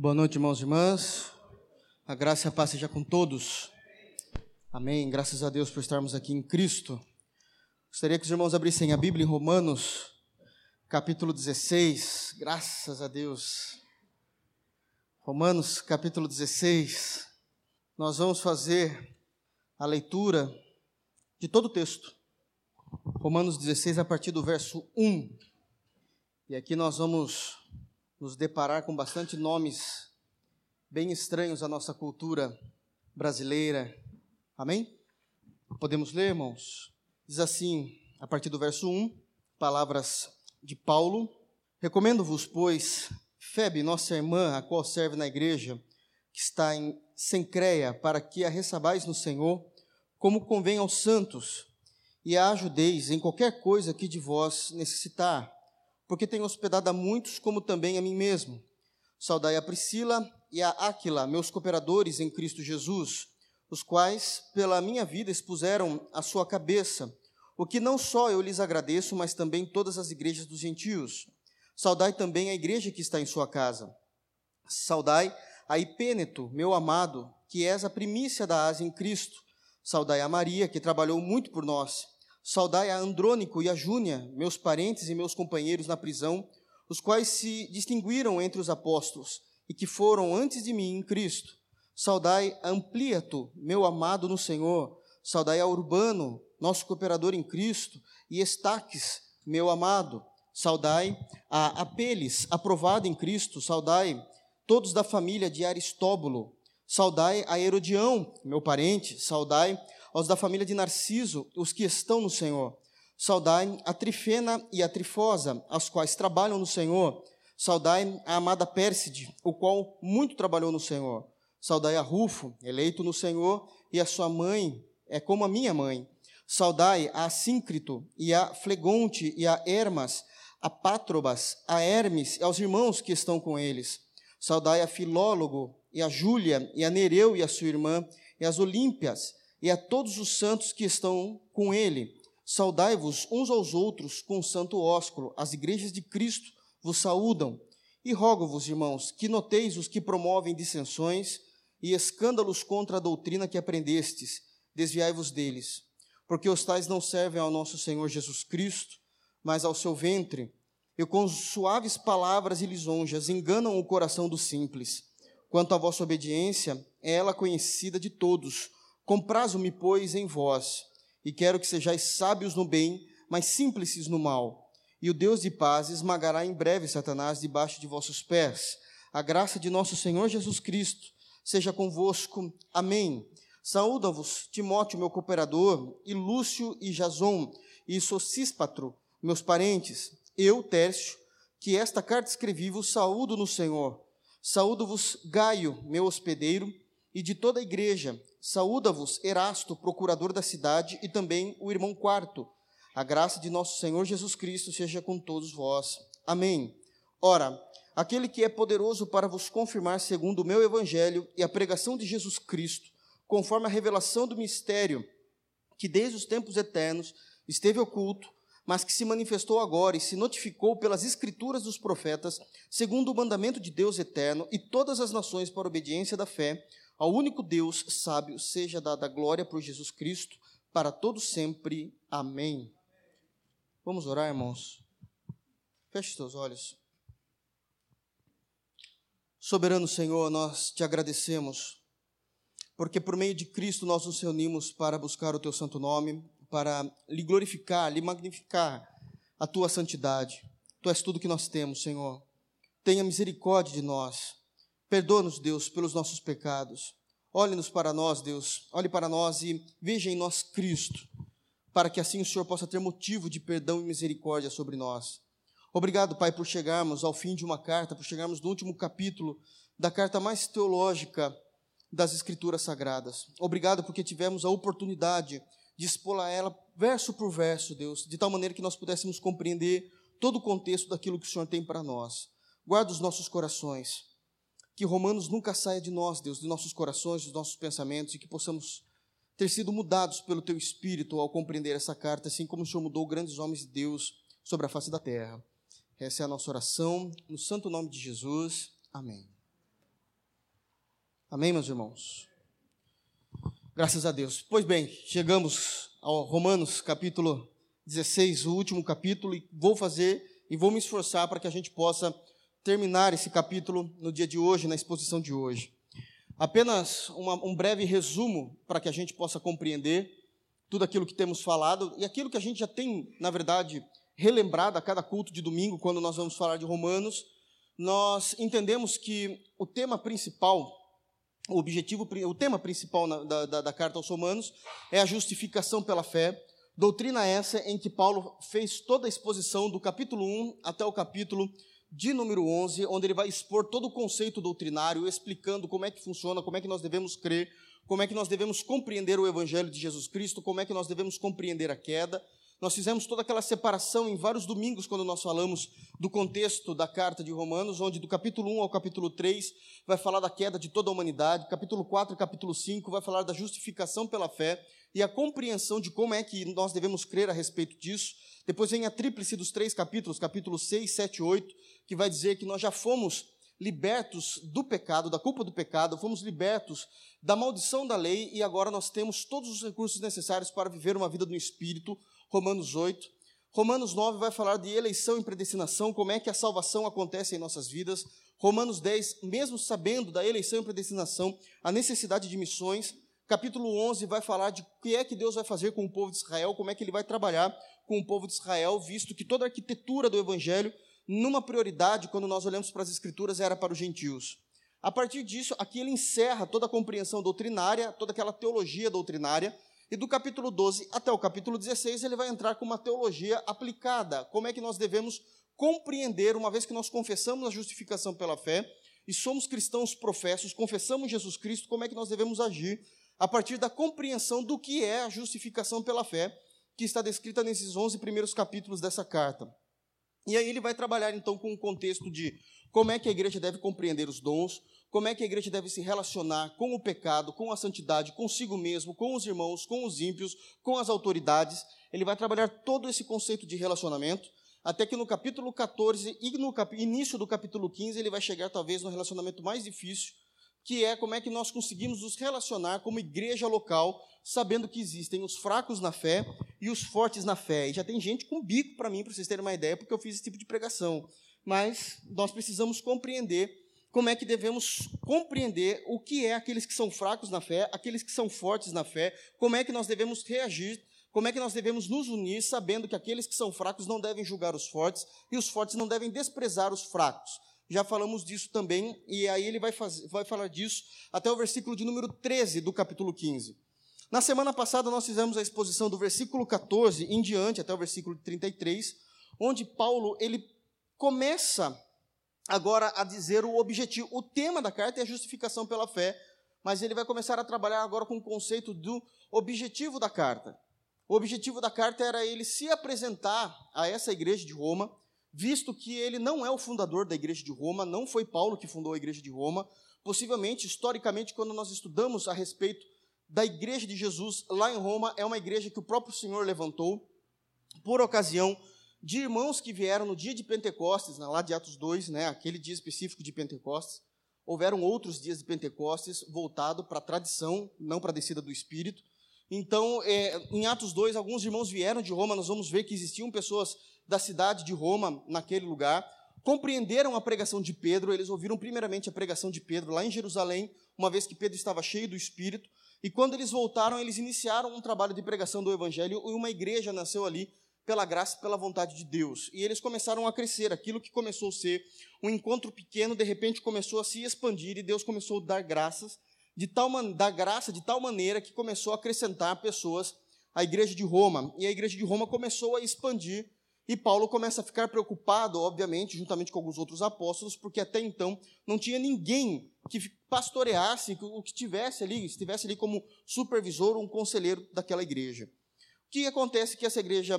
Boa noite, irmãos e irmãs. A graça e a paz seja com todos. Amém. Graças a Deus por estarmos aqui em Cristo. Gostaria que os irmãos abrissem a Bíblia em Romanos, capítulo 16. Graças a Deus. Romanos, capítulo 16. Nós vamos fazer a leitura de todo o texto. Romanos 16, a partir do verso 1. E aqui nós vamos nos deparar com bastante nomes bem estranhos à nossa cultura brasileira. Amém? Podemos ler, irmãos? Diz assim, a partir do verso 1, palavras de Paulo: Recomendo-vos, pois, Febe, nossa irmã, a qual serve na igreja, que está em Sencreia, para que a recebais no Senhor, como convém aos santos, e a ajudeis em qualquer coisa que de vós necessitar porque tenho hospedado a muitos, como também a mim mesmo. Saudai a Priscila e a Áquila, meus cooperadores em Cristo Jesus, os quais, pela minha vida, expuseram a sua cabeça, o que não só eu lhes agradeço, mas também todas as igrejas dos gentios. Saudai também a igreja que está em sua casa. Saudai a Ipêneto, meu amado, que és a primícia da Ásia em Cristo. Saudai a Maria, que trabalhou muito por nós Saudai a Andrônico e a Júnia, meus parentes e meus companheiros na prisão, os quais se distinguiram entre os apóstolos e que foram antes de mim em Cristo. Saudai a Ampliato, meu amado no Senhor. Saudai a Urbano, nosso cooperador em Cristo, e Estaques, meu amado. Saudai a Apeles, aprovado em Cristo. Saudai todos da família de Aristóbulo. Saudai a Herodião, meu parente. Saudai aos da família de Narciso, os que estão no Senhor. Saudai a Trifena e a Trifosa, as quais trabalham no Senhor. Saudai a amada Pérside, o qual muito trabalhou no Senhor. Saudai a Rufo, eleito no Senhor, e a sua mãe é como a minha mãe. Saudai a Assíncrito, e a Flegonte, e a Hermas, a Pátrobas, a Hermes, e aos irmãos que estão com eles. Saudai a Filólogo, e a Júlia, e a Nereu e a sua irmã, e as Olímpias, e a todos os santos que estão com ele. Saudai-vos uns aos outros com o santo ósculo. As igrejas de Cristo vos saúdam. E rogo-vos, irmãos, que noteis os que promovem dissensões e escândalos contra a doutrina que aprendestes. Desviai-vos deles. Porque os tais não servem ao nosso Senhor Jesus Cristo, mas ao seu ventre. E com suaves palavras e lisonjas enganam o coração dos simples. Quanto à vossa obediência, é ela conhecida de todos Comprazo-me, pois, em vós, e quero que sejais sábios no bem, mas simples no mal. E o Deus de paz esmagará em breve Satanás debaixo de vossos pés. A graça de nosso Senhor Jesus Cristo seja convosco. Amém. Saúda-vos, Timóteo, meu cooperador, e Lúcio e Jason, e Sosíspatro, meus parentes. Eu, Tércio, que esta carta escrevi-vos, saúdo no Senhor. Saúdo-vos, Gaio, meu hospedeiro, e de toda a igreja. Saúda-vos Erasto, procurador da cidade, e também o irmão Quarto. A graça de nosso Senhor Jesus Cristo seja com todos vós. Amém. Ora, aquele que é poderoso para vos confirmar segundo o meu evangelho e a pregação de Jesus Cristo, conforme a revelação do mistério que desde os tempos eternos esteve oculto, mas que se manifestou agora e se notificou pelas escrituras dos profetas, segundo o mandamento de Deus eterno, e todas as nações para obediência da fé, ao único Deus sábio seja dada glória por Jesus Cristo para todo sempre. Amém. Vamos orar, irmãos. Feche seus olhos. Soberano Senhor, nós te agradecemos, porque por meio de Cristo nós nos reunimos para buscar o teu santo nome, para lhe glorificar, lhe magnificar a tua santidade. Tu és tudo que nós temos, Senhor. Tenha misericórdia de nós Perdoa-nos, Deus, pelos nossos pecados. Olhe-nos para nós, Deus. Olhe para nós e veja em nós Cristo, para que assim o Senhor possa ter motivo de perdão e misericórdia sobre nós. Obrigado, Pai, por chegarmos ao fim de uma carta, por chegarmos no último capítulo da carta mais teológica das Escrituras Sagradas. Obrigado porque tivemos a oportunidade de expô-la ela verso por verso, Deus, de tal maneira que nós pudéssemos compreender todo o contexto daquilo que o Senhor tem para nós. Guarda os nossos corações que Romanos nunca saia de nós, Deus, de nossos corações, dos nossos pensamentos, e que possamos ter sido mudados pelo Teu Espírito ao compreender essa carta, assim como o Senhor mudou grandes homens de Deus sobre a face da terra. Essa é a nossa oração, no santo nome de Jesus. Amém. Amém, meus irmãos? Graças a Deus. Pois bem, chegamos ao Romanos capítulo 16, o último capítulo, e vou fazer e vou me esforçar para que a gente possa terminar esse capítulo no dia de hoje, na exposição de hoje. Apenas uma, um breve resumo para que a gente possa compreender tudo aquilo que temos falado e aquilo que a gente já tem, na verdade, relembrado a cada culto de domingo, quando nós vamos falar de Romanos. Nós entendemos que o tema principal o objetivo, o tema principal da, da, da, carta aos Romanos é a justificação pela fé. Doutrina essa em que Paulo fez toda a exposição do capítulo 1 até o capítulo de número 11, onde ele vai expor todo o conceito doutrinário, explicando como é que funciona, como é que nós devemos crer, como é que nós devemos compreender o evangelho de Jesus Cristo, como é que nós devemos compreender a queda, nós fizemos toda aquela separação em vários domingos, quando nós falamos do contexto da carta de Romanos, onde do capítulo 1 ao capítulo 3 vai falar da queda de toda a humanidade, capítulo 4 e capítulo 5 vai falar da justificação pela fé e a compreensão de como é que nós devemos crer a respeito disso. Depois vem a tríplice dos três capítulos, capítulos 6, 7 e 8, que vai dizer que nós já fomos libertos do pecado, da culpa do pecado, fomos libertos da maldição da lei e agora nós temos todos os recursos necessários para viver uma vida no Espírito, Romanos 8. Romanos 9 vai falar de eleição e predestinação, como é que a salvação acontece em nossas vidas. Romanos 10, mesmo sabendo da eleição e predestinação, a necessidade de missões. Capítulo 11 vai falar de o que é que Deus vai fazer com o povo de Israel, como é que ele vai trabalhar com o povo de Israel, visto que toda a arquitetura do evangelho, numa prioridade, quando nós olhamos para as escrituras, era para os gentios. A partir disso, aqui ele encerra toda a compreensão doutrinária, toda aquela teologia doutrinária, e do capítulo 12 até o capítulo 16, ele vai entrar com uma teologia aplicada. Como é que nós devemos compreender, uma vez que nós confessamos a justificação pela fé e somos cristãos professos, confessamos Jesus Cristo, como é que nós devemos agir a partir da compreensão do que é a justificação pela fé, que está descrita nesses 11 primeiros capítulos dessa carta. E aí ele vai trabalhar então com o contexto de como é que a igreja deve compreender os dons, como é que a igreja deve se relacionar com o pecado, com a santidade, consigo mesmo, com os irmãos, com os ímpios, com as autoridades. Ele vai trabalhar todo esse conceito de relacionamento, até que no capítulo 14 e no cap início do capítulo 15 ele vai chegar talvez no relacionamento mais difícil, que é como é que nós conseguimos nos relacionar como igreja local, sabendo que existem os fracos na fé e os fortes na fé. E já tem gente com bico para mim, para vocês terem uma ideia, porque eu fiz esse tipo de pregação. Mas nós precisamos compreender como é que devemos compreender o que é aqueles que são fracos na fé, aqueles que são fortes na fé, como é que nós devemos reagir, como é que nós devemos nos unir, sabendo que aqueles que são fracos não devem julgar os fortes e os fortes não devem desprezar os fracos. Já falamos disso também, e aí ele vai, fazer, vai falar disso até o versículo de número 13 do capítulo 15. Na semana passada nós fizemos a exposição do versículo 14 em diante até o versículo 33, onde Paulo ele começa agora a dizer o objetivo. O tema da carta é a justificação pela fé, mas ele vai começar a trabalhar agora com o conceito do objetivo da carta. O objetivo da carta era ele se apresentar a essa igreja de Roma, visto que ele não é o fundador da igreja de Roma, não foi Paulo que fundou a igreja de Roma. Possivelmente, historicamente, quando nós estudamos a respeito da igreja de Jesus lá em Roma, é uma igreja que o próprio Senhor levantou por ocasião de irmãos que vieram no dia de Pentecostes, lá de Atos 2, né, aquele dia específico de Pentecostes. Houveram outros dias de Pentecostes voltado para a tradição, não para a descida do Espírito. Então, é, em Atos 2, alguns irmãos vieram de Roma, nós vamos ver que existiam pessoas da cidade de Roma naquele lugar, compreenderam a pregação de Pedro, eles ouviram primeiramente a pregação de Pedro lá em Jerusalém, uma vez que Pedro estava cheio do Espírito, e quando eles voltaram, eles iniciaram um trabalho de pregação do Evangelho, e uma igreja nasceu ali pela graça e pela vontade de Deus. E eles começaram a crescer. Aquilo que começou a ser um encontro pequeno, de repente começou a se expandir e Deus começou a dar graças, de tal dar graça de tal maneira que começou a acrescentar pessoas à igreja de Roma. E a igreja de Roma começou a expandir. E Paulo começa a ficar preocupado, obviamente, juntamente com alguns outros apóstolos, porque até então não tinha ninguém que pastoreasse, o que tivesse ali, estivesse ali como supervisor ou um conselheiro daquela igreja. O que acontece é que essa igreja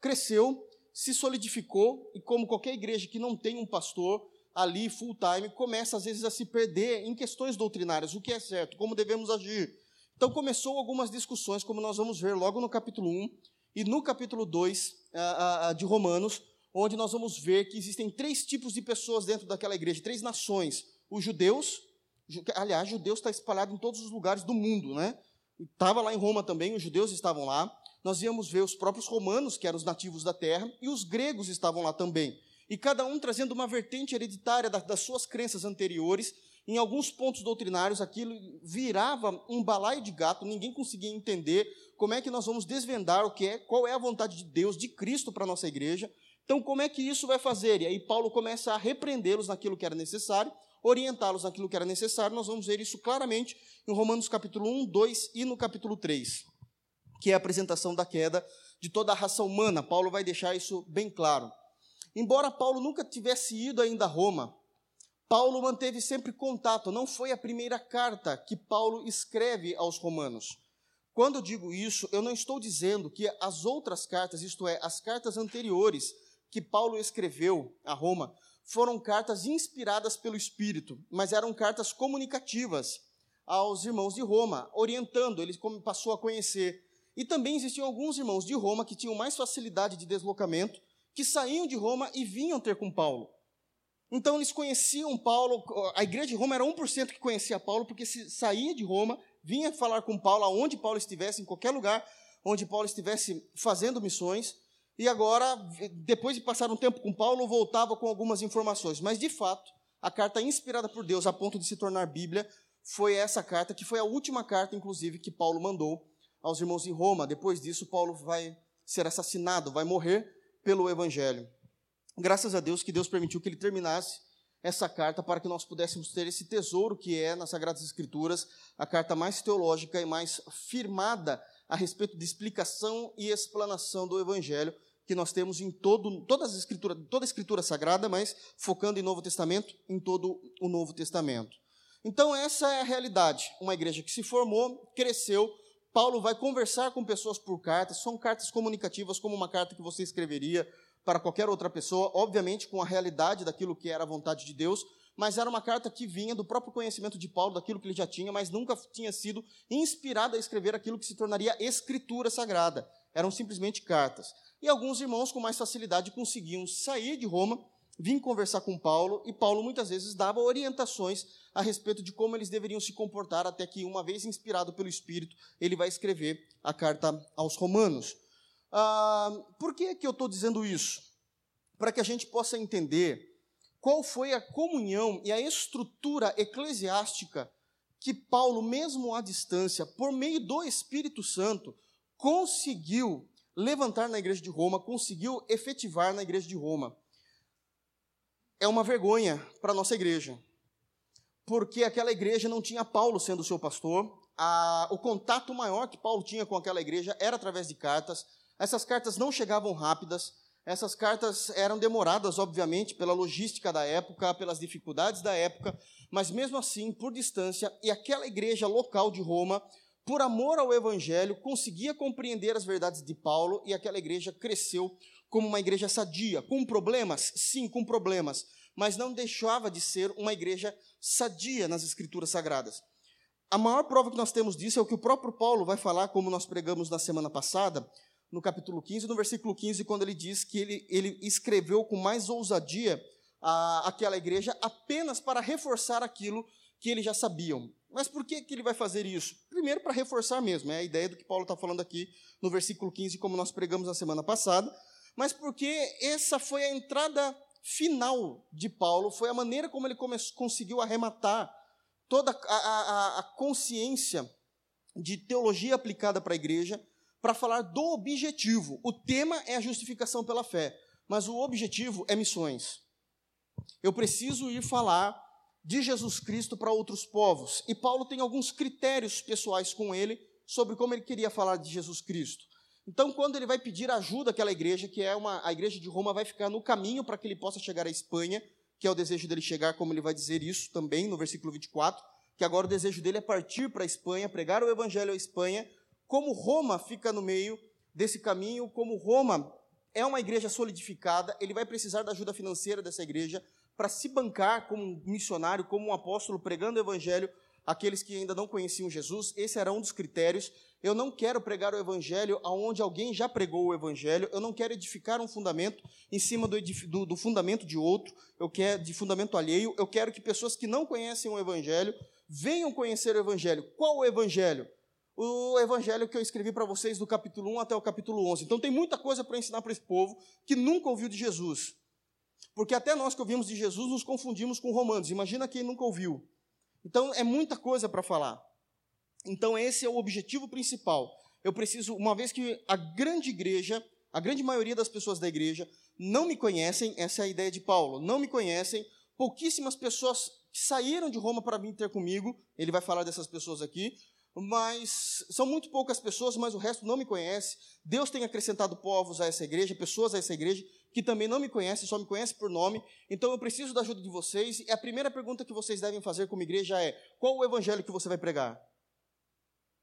cresceu, se solidificou e como qualquer igreja que não tem um pastor ali full time começa às vezes a se perder em questões doutrinárias, o que é certo, como devemos agir. Então começou algumas discussões, como nós vamos ver logo no capítulo 1 e no capítulo 2 de Romanos, onde nós vamos ver que existem três tipos de pessoas dentro daquela igreja, três nações: os judeus, aliás, judeus está espalhado em todos os lugares do mundo, né? Estava lá em Roma também, os judeus estavam lá. Nós íamos ver os próprios romanos, que eram os nativos da terra, e os gregos estavam lá também. E cada um trazendo uma vertente hereditária das suas crenças anteriores. Em alguns pontos doutrinários, aquilo virava um balaio de gato, ninguém conseguia entender como é que nós vamos desvendar o que é, qual é a vontade de Deus, de Cristo para a nossa igreja. Então, como é que isso vai fazer? E aí Paulo começa a repreendê-los naquilo que era necessário, orientá-los naquilo que era necessário. Nós vamos ver isso claramente em Romanos capítulo 1, 2 e no capítulo 3, que é a apresentação da queda de toda a raça humana. Paulo vai deixar isso bem claro. Embora Paulo nunca tivesse ido ainda a Roma, Paulo manteve sempre contato. Não foi a primeira carta que Paulo escreve aos romanos. Quando eu digo isso, eu não estou dizendo que as outras cartas, isto é, as cartas anteriores que Paulo escreveu a Roma, foram cartas inspiradas pelo Espírito, mas eram cartas comunicativas aos irmãos de Roma, orientando, ele passou a conhecer. E também existiam alguns irmãos de Roma que tinham mais facilidade de deslocamento, que saíam de Roma e vinham ter com Paulo. Então eles conheciam Paulo, a igreja de Roma era 1% que conhecia Paulo, porque se saía de Roma, vinha falar com Paulo aonde Paulo estivesse, em qualquer lugar onde Paulo estivesse fazendo missões, e agora, depois de passar um tempo com Paulo, voltava com algumas informações. Mas, de fato, a carta inspirada por Deus a ponto de se tornar Bíblia foi essa carta, que foi a última carta, inclusive, que Paulo mandou aos irmãos em Roma. Depois disso, Paulo vai ser assassinado, vai morrer pelo Evangelho. Graças a Deus que Deus permitiu que ele terminasse essa carta para que nós pudéssemos ter esse tesouro que é nas Sagradas Escrituras, a carta mais teológica e mais firmada a respeito de explicação e explanação do Evangelho que nós temos em todo, todas as escrituras, toda a escritura sagrada, mas focando em Novo Testamento, em todo o Novo Testamento. Então, essa é a realidade. Uma igreja que se formou, cresceu. Paulo vai conversar com pessoas por cartas, são cartas comunicativas, como uma carta que você escreveria para qualquer outra pessoa, obviamente com a realidade daquilo que era a vontade de Deus, mas era uma carta que vinha do próprio conhecimento de Paulo, daquilo que ele já tinha, mas nunca tinha sido inspirada a escrever aquilo que se tornaria escritura sagrada. Eram simplesmente cartas. E alguns irmãos com mais facilidade conseguiam sair de Roma, vir conversar com Paulo, e Paulo muitas vezes dava orientações a respeito de como eles deveriam se comportar, até que, uma vez inspirado pelo Espírito, ele vai escrever a carta aos Romanos. Ah, por que, que eu estou dizendo isso? Para que a gente possa entender qual foi a comunhão e a estrutura eclesiástica que Paulo, mesmo à distância, por meio do Espírito Santo, conseguiu levantar na igreja de Roma, conseguiu efetivar na igreja de Roma. É uma vergonha para a nossa igreja, porque aquela igreja não tinha Paulo sendo seu pastor, a, o contato maior que Paulo tinha com aquela igreja era através de cartas, essas cartas não chegavam rápidas, essas cartas eram demoradas, obviamente, pela logística da época, pelas dificuldades da época, mas mesmo assim, por distância, e aquela igreja local de Roma por amor ao Evangelho, conseguia compreender as verdades de Paulo e aquela igreja cresceu como uma igreja sadia, com problemas? Sim, com problemas, mas não deixava de ser uma igreja sadia nas Escrituras Sagradas. A maior prova que nós temos disso é o que o próprio Paulo vai falar, como nós pregamos na semana passada, no capítulo 15, no versículo 15, quando ele diz que ele, ele escreveu com mais ousadia a, aquela igreja apenas para reforçar aquilo que eles já sabiam. Mas por que, que ele vai fazer isso? Primeiro, para reforçar mesmo, é a ideia do que Paulo está falando aqui no versículo 15, como nós pregamos na semana passada, mas porque essa foi a entrada final de Paulo, foi a maneira como ele conseguiu arrematar toda a, a, a consciência de teologia aplicada para a igreja, para falar do objetivo. O tema é a justificação pela fé, mas o objetivo é missões. Eu preciso ir falar de Jesus Cristo para outros povos. E Paulo tem alguns critérios pessoais com ele sobre como ele queria falar de Jesus Cristo. Então, quando ele vai pedir ajuda àquela igreja, que é uma a igreja de Roma vai ficar no caminho para que ele possa chegar à Espanha, que é o desejo dele chegar, como ele vai dizer isso também no versículo 24, que agora o desejo dele é partir para a Espanha, pregar o evangelho à Espanha, como Roma fica no meio desse caminho, como Roma é uma igreja solidificada, ele vai precisar da ajuda financeira dessa igreja para se bancar como um missionário, como um apóstolo, pregando o evangelho àqueles que ainda não conheciam Jesus. Esse era um dos critérios. Eu não quero pregar o evangelho aonde alguém já pregou o evangelho. Eu não quero edificar um fundamento em cima do, do, do fundamento de outro. Eu quero de fundamento alheio. Eu quero que pessoas que não conhecem o evangelho venham conhecer o Evangelho. Qual o Evangelho? O Evangelho que eu escrevi para vocês do capítulo 1 até o capítulo 11. Então tem muita coisa para ensinar para esse povo que nunca ouviu de Jesus. Porque até nós que ouvimos de Jesus nos confundimos com Romanos. Imagina quem nunca ouviu. Então é muita coisa para falar. Então esse é o objetivo principal. Eu preciso, uma vez que a grande igreja, a grande maioria das pessoas da igreja não me conhecem, essa é a ideia de Paulo, não me conhecem, pouquíssimas pessoas saíram de Roma para vir ter comigo, ele vai falar dessas pessoas aqui, mas são muito poucas pessoas, mas o resto não me conhece. Deus tem acrescentado povos a essa igreja, pessoas a essa igreja, que também não me conhecem, só me conhecem por nome. Então eu preciso da ajuda de vocês. E a primeira pergunta que vocês devem fazer como igreja é: qual o evangelho que você vai pregar?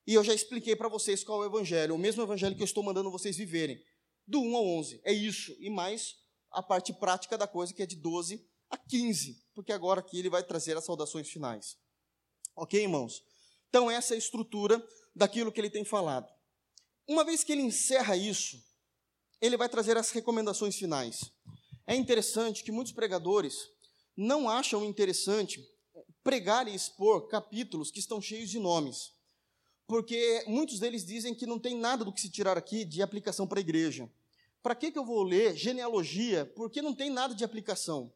E eu já expliquei para vocês qual é o evangelho, o mesmo evangelho que eu estou mandando vocês viverem do 1 ao 11. É isso, e mais a parte prática da coisa, que é de 12 a 15, porque agora aqui ele vai trazer as saudações finais. Ok, irmãos? Então, essa é a estrutura daquilo que ele tem falado. Uma vez que ele encerra isso, ele vai trazer as recomendações finais. É interessante que muitos pregadores não acham interessante pregar e expor capítulos que estão cheios de nomes porque muitos deles dizem que não tem nada do que se tirar aqui de aplicação para a igreja. Para que, que eu vou ler genealogia? Porque não tem nada de aplicação.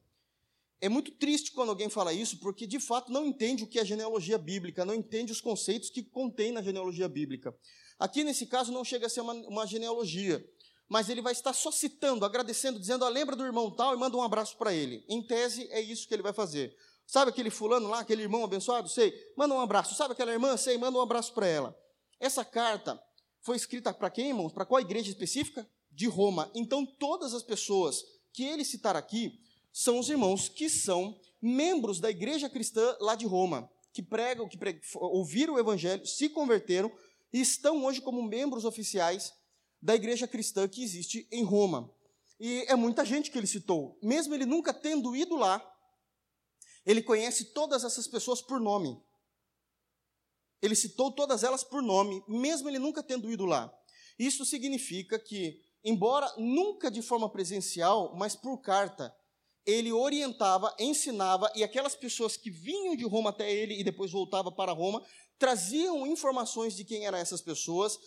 É muito triste quando alguém fala isso, porque de fato não entende o que é genealogia bíblica, não entende os conceitos que contém na genealogia bíblica. Aqui nesse caso não chega a ser uma, uma genealogia, mas ele vai estar só citando, agradecendo, dizendo, ah, lembra do irmão tal e manda um abraço para ele. Em tese, é isso que ele vai fazer. Sabe aquele fulano lá, aquele irmão abençoado? Sei, manda um abraço. Sabe aquela irmã? Sei, manda um abraço para ela. Essa carta foi escrita para quem, irmãos? Para qual igreja específica? De Roma. Então, todas as pessoas que ele citar aqui são os irmãos que são membros da igreja cristã lá de Roma, que pregam, que ouviram o evangelho, se converteram e estão hoje como membros oficiais da igreja cristã que existe em Roma. E é muita gente que ele citou, mesmo ele nunca tendo ido lá, ele conhece todas essas pessoas por nome. Ele citou todas elas por nome, mesmo ele nunca tendo ido lá. Isso significa que, embora nunca de forma presencial, mas por carta, ele orientava, ensinava, e aquelas pessoas que vinham de Roma até ele e depois voltavam para Roma, traziam informações de quem eram essas pessoas.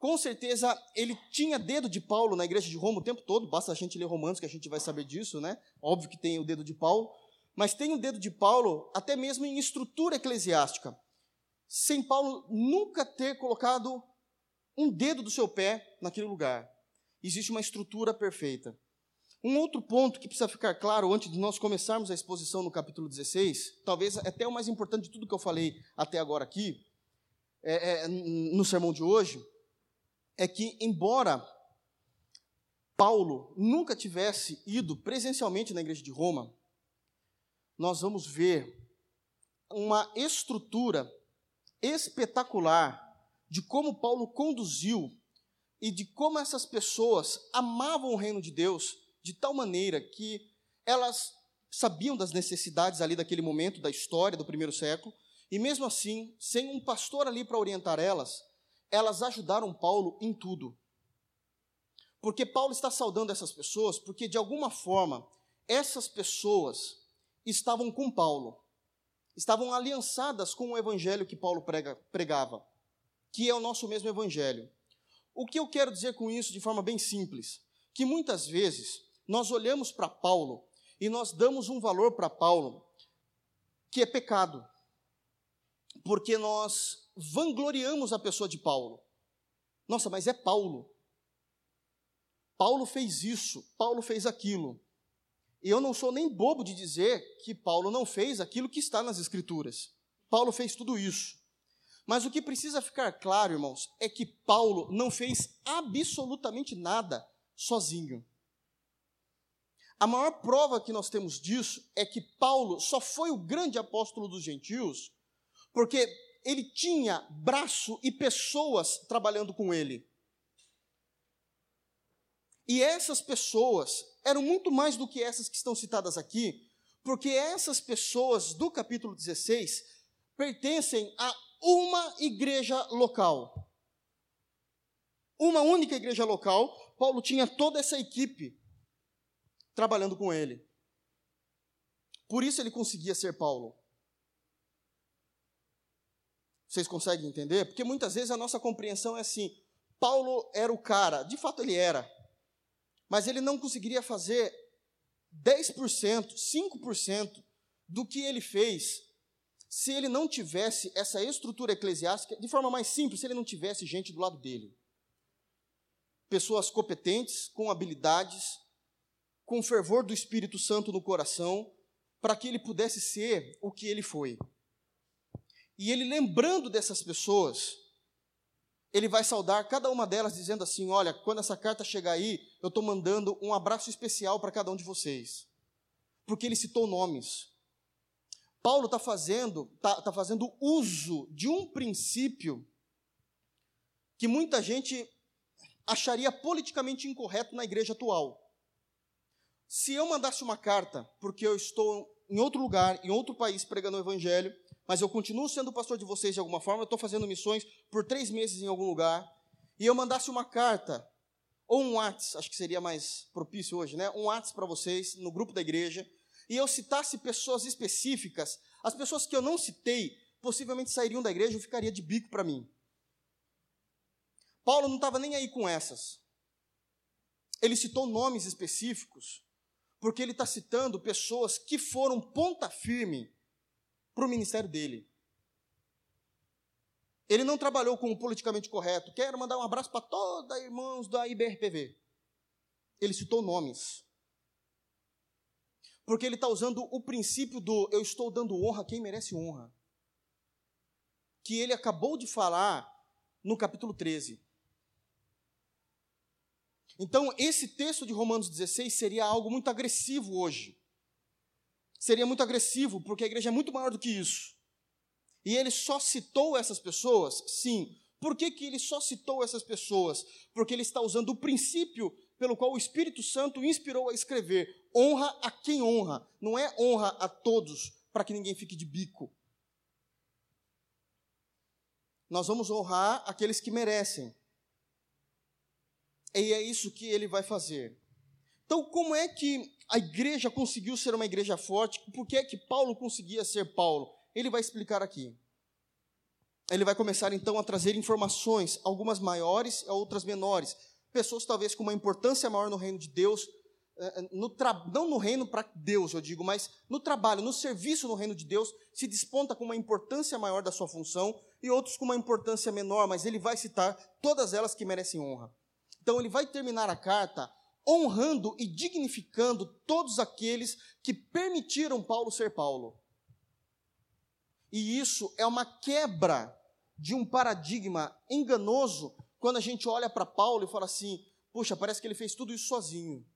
Com certeza, ele tinha dedo de Paulo na igreja de Roma o tempo todo, basta a gente ler Romanos que a gente vai saber disso, né? Óbvio que tem o dedo de Paulo mas tem o dedo de Paulo até mesmo em estrutura eclesiástica. Sem Paulo nunca ter colocado um dedo do seu pé naquele lugar. Existe uma estrutura perfeita. Um outro ponto que precisa ficar claro antes de nós começarmos a exposição no capítulo 16, talvez até o mais importante de tudo que eu falei até agora aqui, é, é, no sermão de hoje, é que, embora Paulo nunca tivesse ido presencialmente na igreja de Roma, nós vamos ver uma estrutura espetacular de como Paulo conduziu e de como essas pessoas amavam o reino de Deus de tal maneira que elas sabiam das necessidades ali daquele momento da história do primeiro século, e mesmo assim, sem um pastor ali para orientar elas, elas ajudaram Paulo em tudo. Porque Paulo está saudando essas pessoas, porque de alguma forma, essas pessoas estavam com Paulo, estavam aliançadas com o evangelho que Paulo prega, pregava, que é o nosso mesmo evangelho. O que eu quero dizer com isso de forma bem simples? Que muitas vezes nós olhamos para Paulo e nós damos um valor para Paulo que é pecado, porque nós vangloriamos a pessoa de Paulo. Nossa, mas é Paulo. Paulo fez isso, Paulo fez aquilo. E eu não sou nem bobo de dizer que Paulo não fez aquilo que está nas Escrituras. Paulo fez tudo isso. Mas o que precisa ficar claro, irmãos, é que Paulo não fez absolutamente nada sozinho. A maior prova que nós temos disso é que Paulo só foi o grande apóstolo dos gentios porque ele tinha braço e pessoas trabalhando com ele. E essas pessoas eram muito mais do que essas que estão citadas aqui, porque essas pessoas do capítulo 16 pertencem a uma igreja local. Uma única igreja local, Paulo tinha toda essa equipe trabalhando com ele. Por isso ele conseguia ser Paulo. Vocês conseguem entender? Porque muitas vezes a nossa compreensão é assim: Paulo era o cara, de fato ele era, mas ele não conseguiria fazer 10%, 5% do que ele fez se ele não tivesse essa estrutura eclesiástica, de forma mais simples, se ele não tivesse gente do lado dele. Pessoas competentes, com habilidades, com fervor do Espírito Santo no coração, para que ele pudesse ser o que ele foi. E ele, lembrando dessas pessoas, ele vai saudar cada uma delas, dizendo assim: Olha, quando essa carta chegar aí, eu estou mandando um abraço especial para cada um de vocês. Porque ele citou nomes. Paulo está fazendo, tá, tá fazendo uso de um princípio que muita gente acharia politicamente incorreto na igreja atual. Se eu mandasse uma carta, porque eu estou em outro lugar, em outro país, pregando o evangelho, mas eu continuo sendo pastor de vocês de alguma forma, eu estou fazendo missões por três meses em algum lugar, e eu mandasse uma carta, ou um WhatsApp, acho que seria mais propício hoje, né? Um WhatsApp para vocês, no grupo da igreja, e eu citasse pessoas específicas, as pessoas que eu não citei possivelmente sairiam da igreja e ficaria de bico para mim. Paulo não estava nem aí com essas. Ele citou nomes específicos, porque ele está citando pessoas que foram ponta firme para o ministério dele. Ele não trabalhou com o politicamente correto. Quero mandar um abraço para os irmãos da IBRPV. Ele citou nomes. Porque ele está usando o princípio do eu estou dando honra a quem merece honra. Que ele acabou de falar no capítulo 13. Então, esse texto de Romanos 16 seria algo muito agressivo hoje seria muito agressivo, porque a igreja é muito maior do que isso. E ele só citou essas pessoas? Sim. Por que, que ele só citou essas pessoas? Porque ele está usando o princípio pelo qual o Espírito Santo inspirou a escrever: honra a quem honra, não é honra a todos, para que ninguém fique de bico. Nós vamos honrar aqueles que merecem. E é isso que ele vai fazer. Então, como é que a igreja conseguiu ser uma igreja forte, por que é que Paulo conseguia ser Paulo? Ele vai explicar aqui. Ele vai começar então a trazer informações, algumas maiores e outras menores. Pessoas talvez com uma importância maior no reino de Deus, eh, eh, no não no reino para Deus, eu digo, mas no trabalho, no serviço no reino de Deus, se desponta com uma importância maior da sua função, e outros com uma importância menor, mas ele vai citar todas elas que merecem honra. Então ele vai terminar a carta honrando e dignificando todos aqueles que permitiram Paulo ser Paulo. E isso é uma quebra de um paradigma enganoso quando a gente olha para Paulo e fala assim: puxa, parece que ele fez tudo isso sozinho.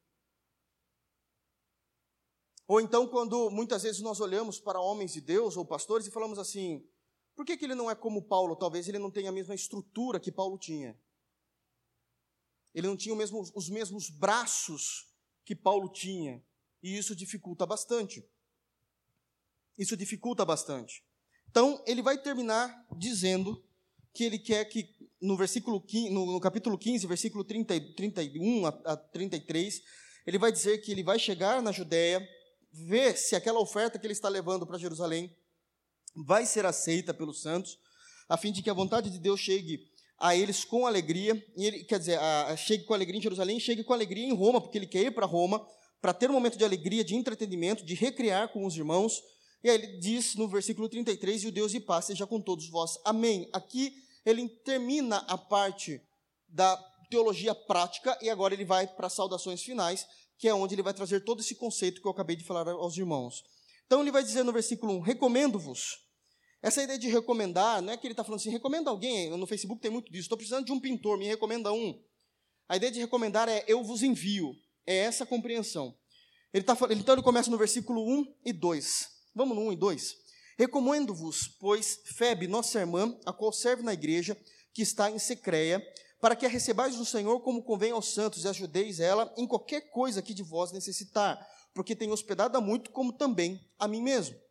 Ou então, quando muitas vezes nós olhamos para homens de Deus ou pastores e falamos assim: por que, que ele não é como Paulo? Talvez ele não tenha a mesma estrutura que Paulo tinha. Ele não tinha mesmo, os mesmos braços que Paulo tinha. E isso dificulta bastante. Isso dificulta bastante. Então, ele vai terminar dizendo que ele quer que, no, versículo 15, no, no capítulo 15, versículo 30, 31 a, a 33, ele vai dizer que ele vai chegar na Judéia, ver se aquela oferta que ele está levando para Jerusalém vai ser aceita pelos santos, a fim de que a vontade de Deus chegue a eles com alegria, ele, quer dizer, a, a, chegue com alegria em Jerusalém, chegue com alegria em Roma, porque ele quer ir para Roma, para ter um momento de alegria, de entretenimento, de recriar com os irmãos. E aí ele diz no versículo 33, e o Deus de paz seja com todos vós. Amém. Aqui ele termina a parte da teologia prática, e agora ele vai para saudações finais, que é onde ele vai trazer todo esse conceito que eu acabei de falar aos irmãos. Então ele vai dizer no versículo 1, recomendo-vos, essa ideia de recomendar, não é que ele está falando assim, recomenda alguém, no Facebook tem muito disso, estou precisando de um pintor, me recomenda um. A ideia de recomendar é eu vos envio, é essa a compreensão. Ele tá, então ele começa no versículo 1 e 2. Vamos no 1 e 2. Recomendo-vos, pois, Febe, nossa irmã, a qual serve na igreja, que está em Secreia, para que a recebais do Senhor como convém aos santos e ajudeis ela em qualquer coisa que de vós necessitar, porque tem hospedado a muito, como também a mim mesmo.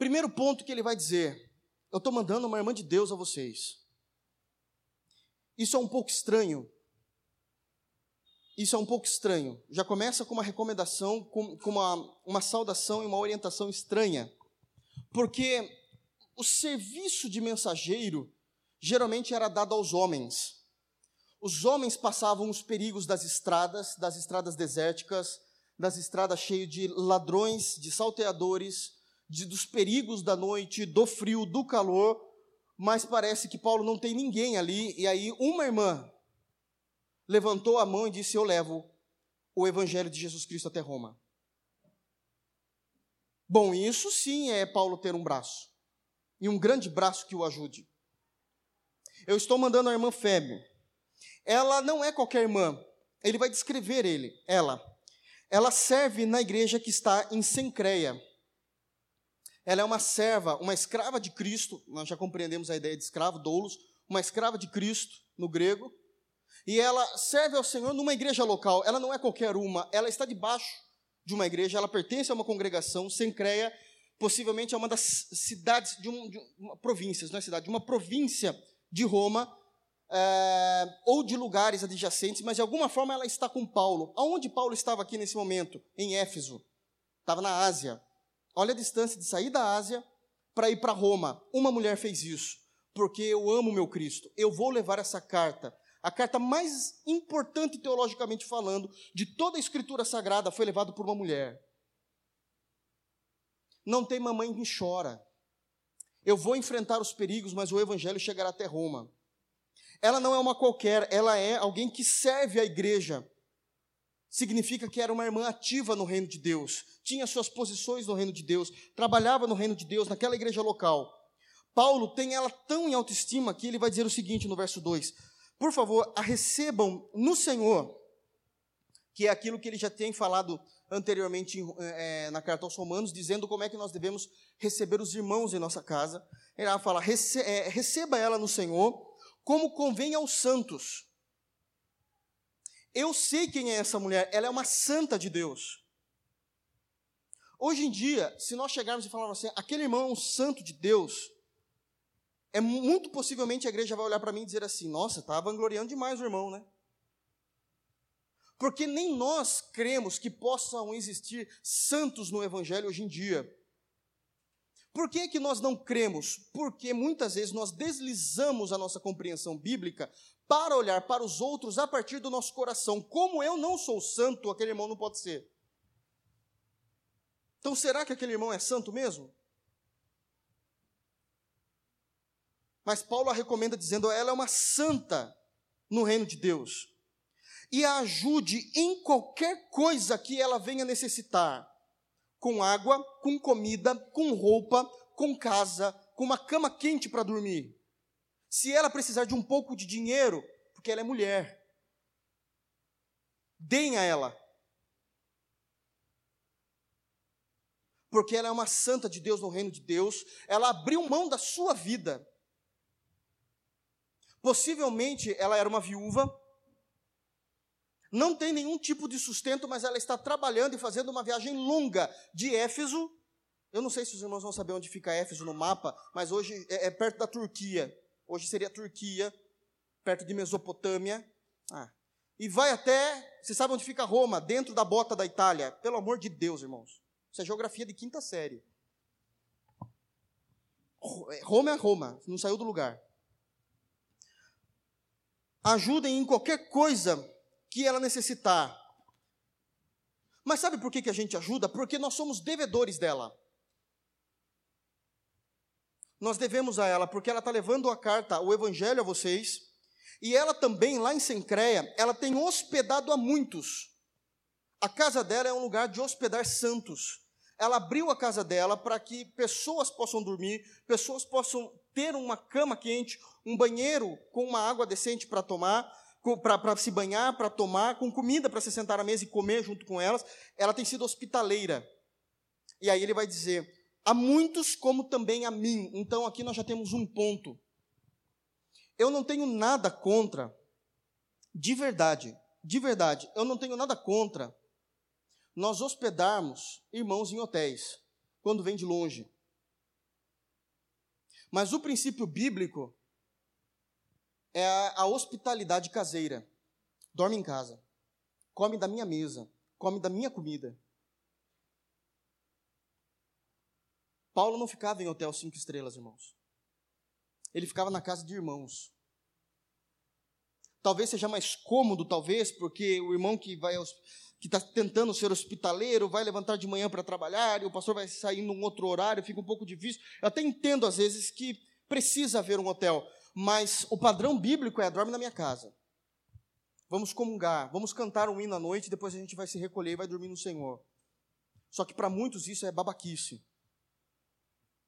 Primeiro ponto que ele vai dizer: eu estou mandando uma irmã de Deus a vocês. Isso é um pouco estranho. Isso é um pouco estranho. Já começa com uma recomendação, com, com uma, uma saudação e uma orientação estranha. Porque o serviço de mensageiro geralmente era dado aos homens. Os homens passavam os perigos das estradas, das estradas desérticas, das estradas cheias de ladrões, de salteadores, de, dos perigos da noite, do frio, do calor, mas parece que Paulo não tem ninguém ali, e aí uma irmã levantou a mão e disse: Eu levo o evangelho de Jesus Cristo até Roma. Bom, isso sim é Paulo ter um braço, e um grande braço que o ajude. Eu estou mandando a irmã Fébio. Ela não é qualquer irmã, ele vai descrever ele, ela ela serve na igreja que está em Sencreia. Ela é uma serva, uma escrava de Cristo, nós já compreendemos a ideia de escravo, doulos, uma escrava de Cristo no grego, e ela serve ao Senhor numa igreja local. Ela não é qualquer uma, ela está debaixo de uma igreja, ela pertence a uma congregação, Sencreia, possivelmente é uma das cidades de, um, de uma província, não é cidade, de uma província de Roma, é, ou de lugares adjacentes, mas de alguma forma ela está com Paulo. Aonde Paulo estava aqui nesse momento? Em Éfeso. Estava na Ásia. Olha a distância de sair da Ásia para ir para Roma. Uma mulher fez isso, porque eu amo meu Cristo. Eu vou levar essa carta. A carta mais importante teologicamente falando de toda a escritura sagrada foi levada por uma mulher. Não tem mamãe que chora. Eu vou enfrentar os perigos, mas o evangelho chegará até Roma. Ela não é uma qualquer, ela é alguém que serve a igreja. Significa que era uma irmã ativa no reino de Deus, tinha suas posições no reino de Deus, trabalhava no reino de Deus, naquela igreja local. Paulo tem ela tão em autoestima que ele vai dizer o seguinte no verso 2: Por favor, a recebam no Senhor, que é aquilo que ele já tem falado anteriormente é, na carta aos Romanos, dizendo como é que nós devemos receber os irmãos em nossa casa. Ele fala: receba ela no Senhor como convém aos santos. Eu sei quem é essa mulher, ela é uma santa de Deus. Hoje em dia, se nós chegarmos e falarmos assim, aquele irmão é um santo de Deus, é muito possivelmente a igreja vai olhar para mim e dizer assim: nossa, está vangloriando demais o irmão, né? Porque nem nós cremos que possam existir santos no evangelho hoje em dia. Por que, que nós não cremos? Porque muitas vezes nós deslizamos a nossa compreensão bíblica para olhar para os outros a partir do nosso coração. Como eu não sou santo, aquele irmão não pode ser. Então, será que aquele irmão é santo mesmo? Mas Paulo a recomenda dizendo: ela é uma santa no reino de Deus. E a ajude em qualquer coisa que ela venha necessitar com água, com comida, com roupa, com casa, com uma cama quente para dormir. Se ela precisar de um pouco de dinheiro, porque ela é mulher, deem a ela. Porque ela é uma santa de Deus no reino de Deus, ela abriu mão da sua vida. Possivelmente ela era uma viúva, não tem nenhum tipo de sustento, mas ela está trabalhando e fazendo uma viagem longa de Éfeso. Eu não sei se os irmãos vão saber onde fica Éfeso no mapa, mas hoje é, é perto da Turquia. Hoje seria Turquia, perto de Mesopotâmia. Ah. E vai até. Você sabe onde fica Roma? Dentro da bota da Itália. Pelo amor de Deus, irmãos. Isso é geografia de quinta série. É, Roma é Roma, não saiu do lugar. Ajudem em qualquer coisa que ela necessitar. Mas sabe por que, que a gente ajuda? Porque nós somos devedores dela. Nós devemos a ela, porque ela está levando a carta, o evangelho a vocês, e ela também, lá em Sencreia, ela tem hospedado a muitos. A casa dela é um lugar de hospedar santos. Ela abriu a casa dela para que pessoas possam dormir, pessoas possam ter uma cama quente, um banheiro com uma água decente para tomar, para se banhar, para tomar, com comida para se sentar à mesa e comer junto com elas, ela tem sido hospitaleira. E aí ele vai dizer: a muitos como também a mim. Então aqui nós já temos um ponto. Eu não tenho nada contra, de verdade, de verdade, eu não tenho nada contra nós hospedarmos irmãos em hotéis, quando vem de longe. Mas o princípio bíblico é a, a hospitalidade caseira. Dorme em casa. Come da minha mesa. Come da minha comida. Paulo não ficava em hotel cinco estrelas, irmãos. Ele ficava na casa de irmãos. Talvez seja mais cômodo, talvez, porque o irmão que vai que está tentando ser hospitaleiro vai levantar de manhã para trabalhar e o pastor vai sair num outro horário, fica um pouco difícil. Eu até entendo às vezes que precisa haver um hotel, mas o padrão bíblico é dorme na minha casa. Vamos comungar, vamos cantar um hino à noite, depois a gente vai se recolher e vai dormir no Senhor. Só que para muitos isso é babaquice.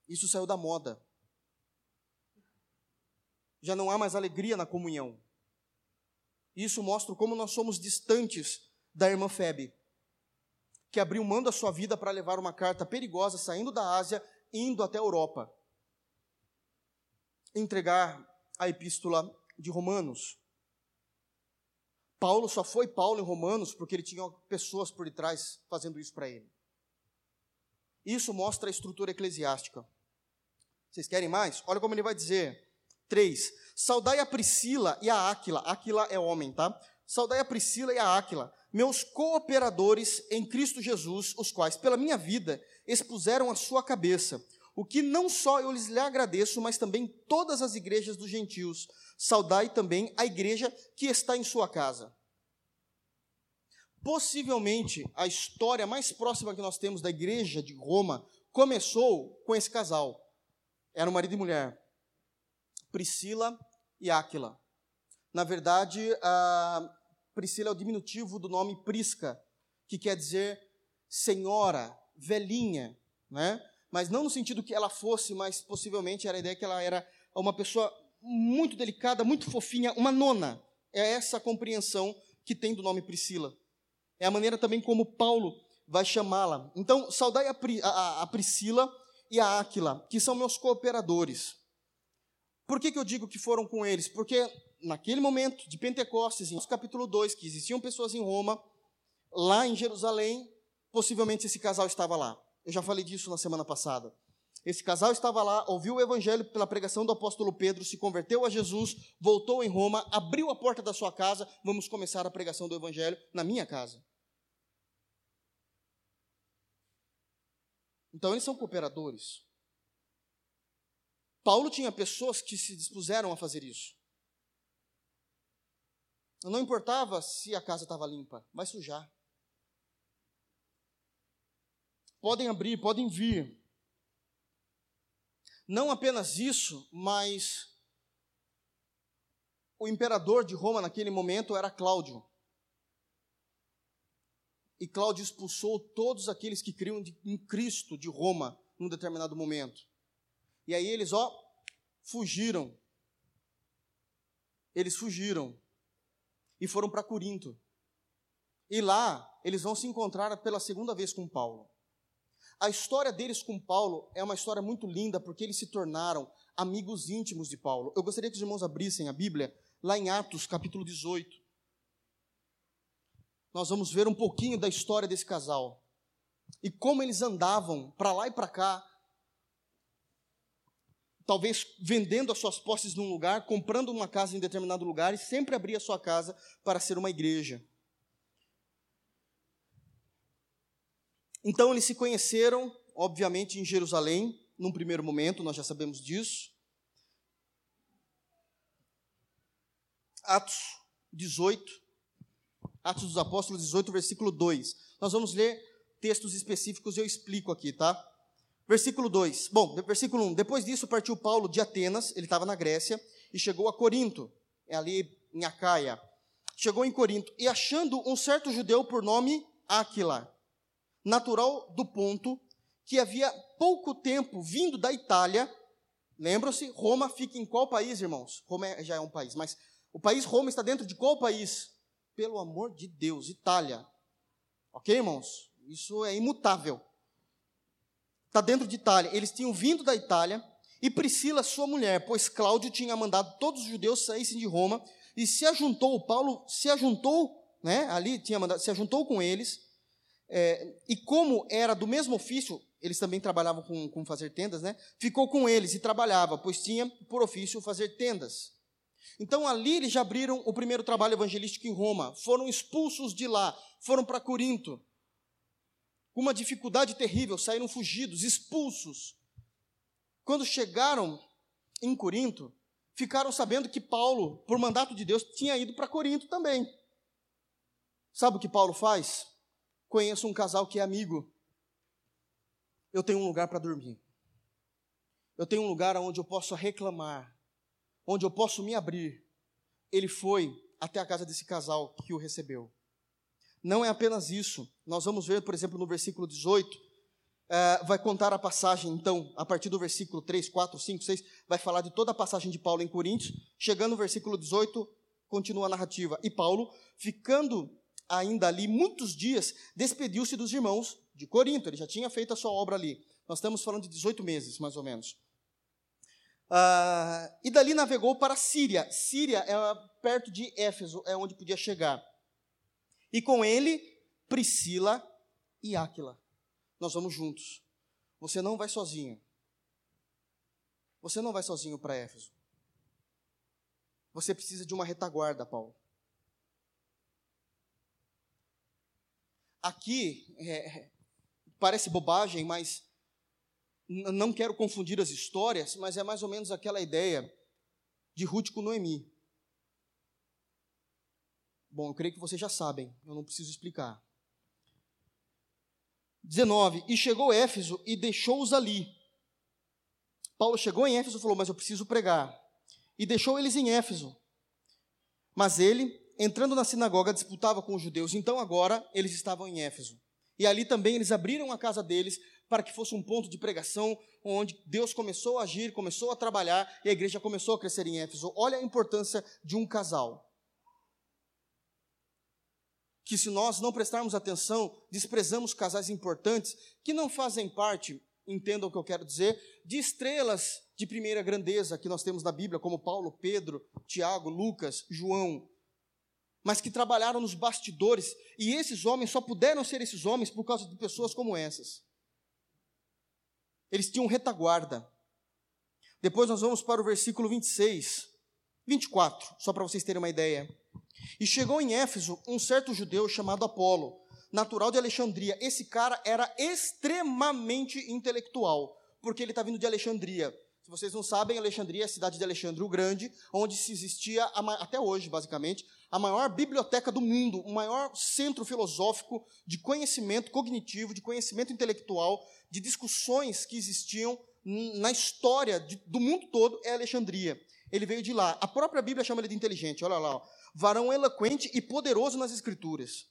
Isso saiu da moda. Já não há mais alegria na comunhão. Isso mostra como nós somos distantes da irmã Febe, que abriu mão da sua vida para levar uma carta perigosa saindo da Ásia, indo até a Europa. Entregar a epístola de Romanos. Paulo só foi Paulo em Romanos porque ele tinha pessoas por detrás fazendo isso para ele. Isso mostra a estrutura eclesiástica. Vocês querem mais? Olha como ele vai dizer. 3. Saudai a Priscila e a Áquila. Áquila é homem, tá? Saudai a Priscila e a Áquila, meus cooperadores em Cristo Jesus, os quais, pela minha vida, expuseram a sua cabeça. O que não só eu lhes lhe agradeço, mas também todas as igrejas dos gentios. Saudai também a igreja que está em sua casa. Possivelmente, a história mais próxima que nós temos da igreja de Roma começou com esse casal. Era um marido e mulher. Priscila e Áquila. Na verdade, Priscila é o diminutivo do nome Prisca, que quer dizer senhora, velhinha, né? Mas não no sentido que ela fosse, mas possivelmente era a ideia que ela era uma pessoa muito delicada, muito fofinha, uma nona. É essa a compreensão que tem do nome Priscila. É a maneira também como Paulo vai chamá-la. Então, saudai a, a, a Priscila e a Áquila, que são meus cooperadores. Por que, que eu digo que foram com eles? Porque naquele momento de Pentecostes, em capítulo 2, que existiam pessoas em Roma, lá em Jerusalém, possivelmente esse casal estava lá. Eu já falei disso na semana passada. Esse casal estava lá, ouviu o evangelho pela pregação do apóstolo Pedro, se converteu a Jesus, voltou em Roma, abriu a porta da sua casa, vamos começar a pregação do evangelho na minha casa. Então eles são cooperadores. Paulo tinha pessoas que se dispuseram a fazer isso. Não importava se a casa estava limpa, vai sujar. Podem abrir, podem vir. Não apenas isso, mas o imperador de Roma naquele momento era Cláudio. E Cláudio expulsou todos aqueles que criam em Cristo de Roma num determinado momento. E aí eles, ó, fugiram. Eles fugiram e foram para Corinto. E lá eles vão se encontrar pela segunda vez com Paulo. A história deles com Paulo é uma história muito linda porque eles se tornaram amigos íntimos de Paulo. Eu gostaria que os irmãos abrissem a Bíblia lá em Atos, capítulo 18. Nós vamos ver um pouquinho da história desse casal e como eles andavam para lá e para cá talvez vendendo as suas posses num lugar, comprando uma casa em determinado lugar e sempre abria a sua casa para ser uma igreja. Então eles se conheceram, obviamente, em Jerusalém, num primeiro momento, nós já sabemos disso. Atos 18, Atos dos Apóstolos 18, versículo 2. Nós vamos ler textos específicos e eu explico aqui, tá? Versículo 2. Bom, versículo 1. Depois disso partiu Paulo de Atenas, ele estava na Grécia, e chegou a Corinto, é ali em Acaia. Chegou em Corinto, e achando um certo judeu por nome Áquila, natural do ponto, que havia pouco tempo vindo da Itália, lembram-se, Roma fica em qual país, irmãos? Roma é, já é um país, mas o país Roma está dentro de qual país? Pelo amor de Deus, Itália. Ok, irmãos? Isso é imutável está dentro de Itália. Eles tinham vindo da Itália e Priscila, sua mulher, pois Cláudio tinha mandado todos os judeus saíssem de Roma e se ajuntou, Paulo se ajuntou, né, ali tinha mandado, se ajuntou com eles, é, e como era do mesmo ofício, eles também trabalhavam com, com fazer tendas, né, ficou com eles e trabalhava, pois tinha por ofício fazer tendas. Então ali eles já abriram o primeiro trabalho evangelístico em Roma, foram expulsos de lá, foram para Corinto, com uma dificuldade terrível, saíram fugidos, expulsos. quando chegaram em Corinto, ficaram sabendo que Paulo, por mandato de Deus, tinha ido para Corinto também. Sabe o que Paulo faz? Conheço um casal que é amigo. Eu tenho um lugar para dormir. Eu tenho um lugar onde eu posso reclamar, onde eu posso me abrir. Ele foi até a casa desse casal que o recebeu. Não é apenas isso. Nós vamos ver, por exemplo, no versículo 18, Uh, vai contar a passagem, então, a partir do versículo 3, 4, 5, 6, vai falar de toda a passagem de Paulo em Coríntios. Chegando no versículo 18, continua a narrativa. E Paulo, ficando ainda ali muitos dias, despediu-se dos irmãos de Corinto. Ele já tinha feito a sua obra ali. Nós estamos falando de 18 meses, mais ou menos. Uh, e dali navegou para Síria. Síria é perto de Éfeso, é onde podia chegar. E com ele, Priscila e Áquila nós vamos juntos. Você não vai sozinho. Você não vai sozinho para Éfeso. Você precisa de uma retaguarda, Paulo. Aqui, é, parece bobagem, mas não quero confundir as histórias, mas é mais ou menos aquela ideia de Ruth com Noemi. Bom, eu creio que vocês já sabem, eu não preciso explicar. 19: E chegou Éfeso e deixou-os ali. Paulo chegou em Éfeso e falou: Mas eu preciso pregar. E deixou eles em Éfeso. Mas ele, entrando na sinagoga, disputava com os judeus. Então agora eles estavam em Éfeso. E ali também eles abriram a casa deles para que fosse um ponto de pregação onde Deus começou a agir, começou a trabalhar e a igreja começou a crescer em Éfeso. Olha a importância de um casal que se nós não prestarmos atenção, desprezamos casais importantes que não fazem parte, entendam o que eu quero dizer, de estrelas de primeira grandeza que nós temos na Bíblia, como Paulo, Pedro, Tiago, Lucas, João, mas que trabalharam nos bastidores, e esses homens só puderam ser esses homens por causa de pessoas como essas. Eles tinham retaguarda. Depois nós vamos para o versículo 26, 24, só para vocês terem uma ideia. E chegou em Éfeso um certo judeu chamado Apolo, natural de Alexandria. Esse cara era extremamente intelectual, porque ele está vindo de Alexandria. Se vocês não sabem, Alexandria é a cidade de Alexandre o Grande, onde se existia, até hoje, basicamente, a maior biblioteca do mundo, o maior centro filosófico de conhecimento cognitivo, de conhecimento intelectual, de discussões que existiam na história de, do mundo todo, é Alexandria. Ele veio de lá. A própria Bíblia chama ele de inteligente, olha lá. Ó varão eloquente e poderoso nas Escrituras.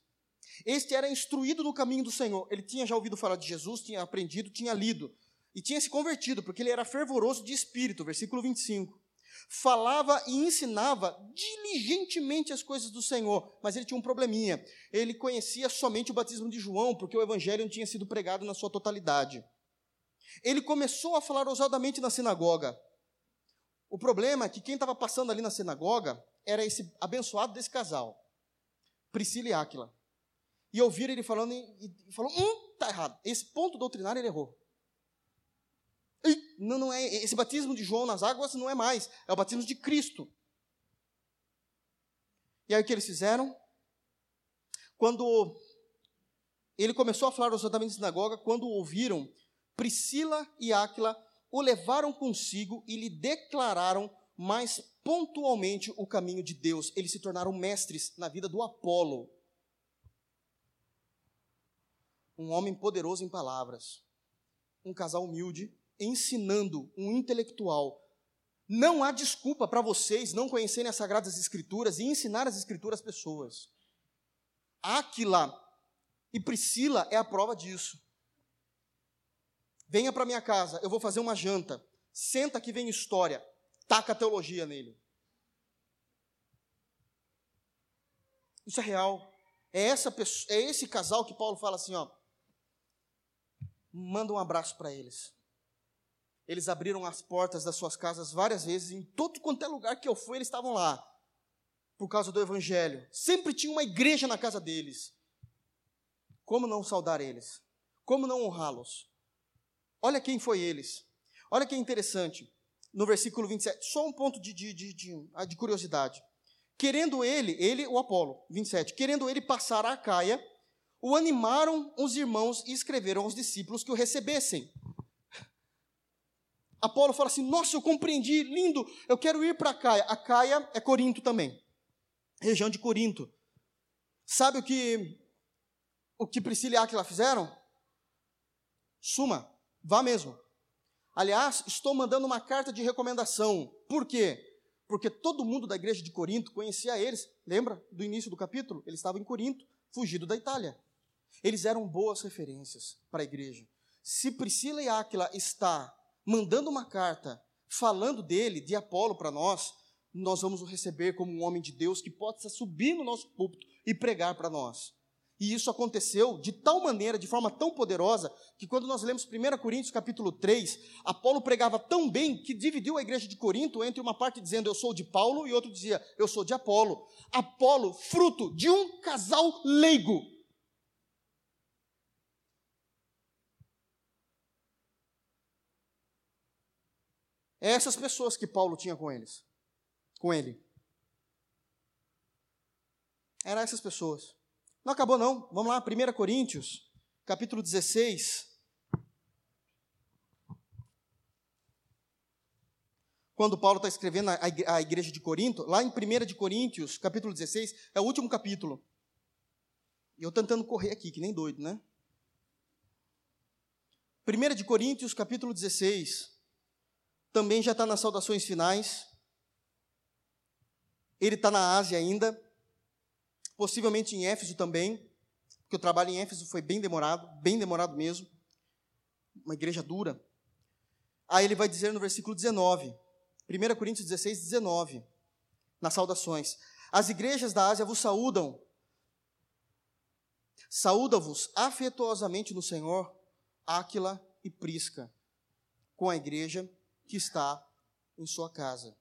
Este era instruído no caminho do Senhor. Ele tinha já ouvido falar de Jesus, tinha aprendido, tinha lido. E tinha se convertido, porque ele era fervoroso de espírito. Versículo 25. Falava e ensinava diligentemente as coisas do Senhor, mas ele tinha um probleminha. Ele conhecia somente o batismo de João, porque o evangelho não tinha sido pregado na sua totalidade. Ele começou a falar ousadamente na sinagoga. O problema é que quem estava passando ali na sinagoga era esse abençoado desse casal, Priscila e Áquila. E ouviram ele falando e, e falou: hum, tá errado. Esse ponto doutrinário ele errou. Não, não é, esse batismo de João nas águas não é mais, é o batismo de Cristo. E aí o que eles fizeram? Quando ele começou a falar exatamente na sinagoga, quando ouviram, Priscila e Áquila o levaram consigo e lhe declararam mais pontualmente o caminho de Deus. Eles se tornaram mestres na vida do Apolo. Um homem poderoso em palavras. Um casal humilde, ensinando um intelectual. Não há desculpa para vocês não conhecerem as Sagradas Escrituras e ensinar as Escrituras às pessoas. Aquila e Priscila é a prova disso. Venha para minha casa, eu vou fazer uma janta. Senta que vem história taca a teologia nele. Isso é real. É, essa pessoa, é esse casal que Paulo fala assim, ó. Manda um abraço para eles. Eles abriram as portas das suas casas várias vezes, em todo quanto é lugar que eu fui, eles estavam lá. Por causa do evangelho. Sempre tinha uma igreja na casa deles. Como não saudar eles? Como não honrá-los? Olha quem foi eles. Olha que interessante no versículo 27, só um ponto de, de, de, de, ah, de curiosidade. Querendo ele, ele, o Apolo, 27, querendo ele passar a Caia, o animaram os irmãos e escreveram aos discípulos que o recebessem. Apolo fala assim: Nossa, eu compreendi, lindo, eu quero ir para Caia. A Caia é Corinto também, região de Corinto. Sabe o que o que Priscila e Aquila fizeram? Suma, vá mesmo. Aliás, estou mandando uma carta de recomendação. Por quê? Porque todo mundo da igreja de Corinto conhecia eles. Lembra do início do capítulo? Eles estavam em Corinto, fugido da Itália. Eles eram boas referências para a igreja. Se Priscila e Áquila está mandando uma carta falando dele, de Apolo para nós, nós vamos o receber como um homem de Deus que possa subir no nosso púlpito e pregar para nós. E isso aconteceu de tal maneira, de forma tão poderosa, que quando nós lemos 1 Coríntios capítulo 3, Apolo pregava tão bem que dividiu a igreja de Corinto entre uma parte dizendo eu sou de Paulo e outro dizia eu sou de Apolo. Apolo, fruto de um casal leigo. É essas pessoas que Paulo tinha com eles, com ele. Eram essas pessoas. Não acabou não. Vamos lá, 1 Coríntios, capítulo 16. Quando Paulo está escrevendo a igreja de Corinto, lá em 1 de Coríntios, capítulo 16, é o último capítulo. E eu tentando correr aqui, que nem doido, né? 1 de Coríntios, capítulo 16, também já está nas saudações finais. Ele está na Ásia ainda, possivelmente em Éfeso também, porque o trabalho em Éfeso foi bem demorado, bem demorado mesmo. Uma igreja dura. Aí ele vai dizer no versículo 19, 1 Coríntios 16, 19, nas saudações: As igrejas da Ásia vos saúdam. Saúda-vos afetuosamente no Senhor, Áquila e Prisca, com a igreja que está em sua casa.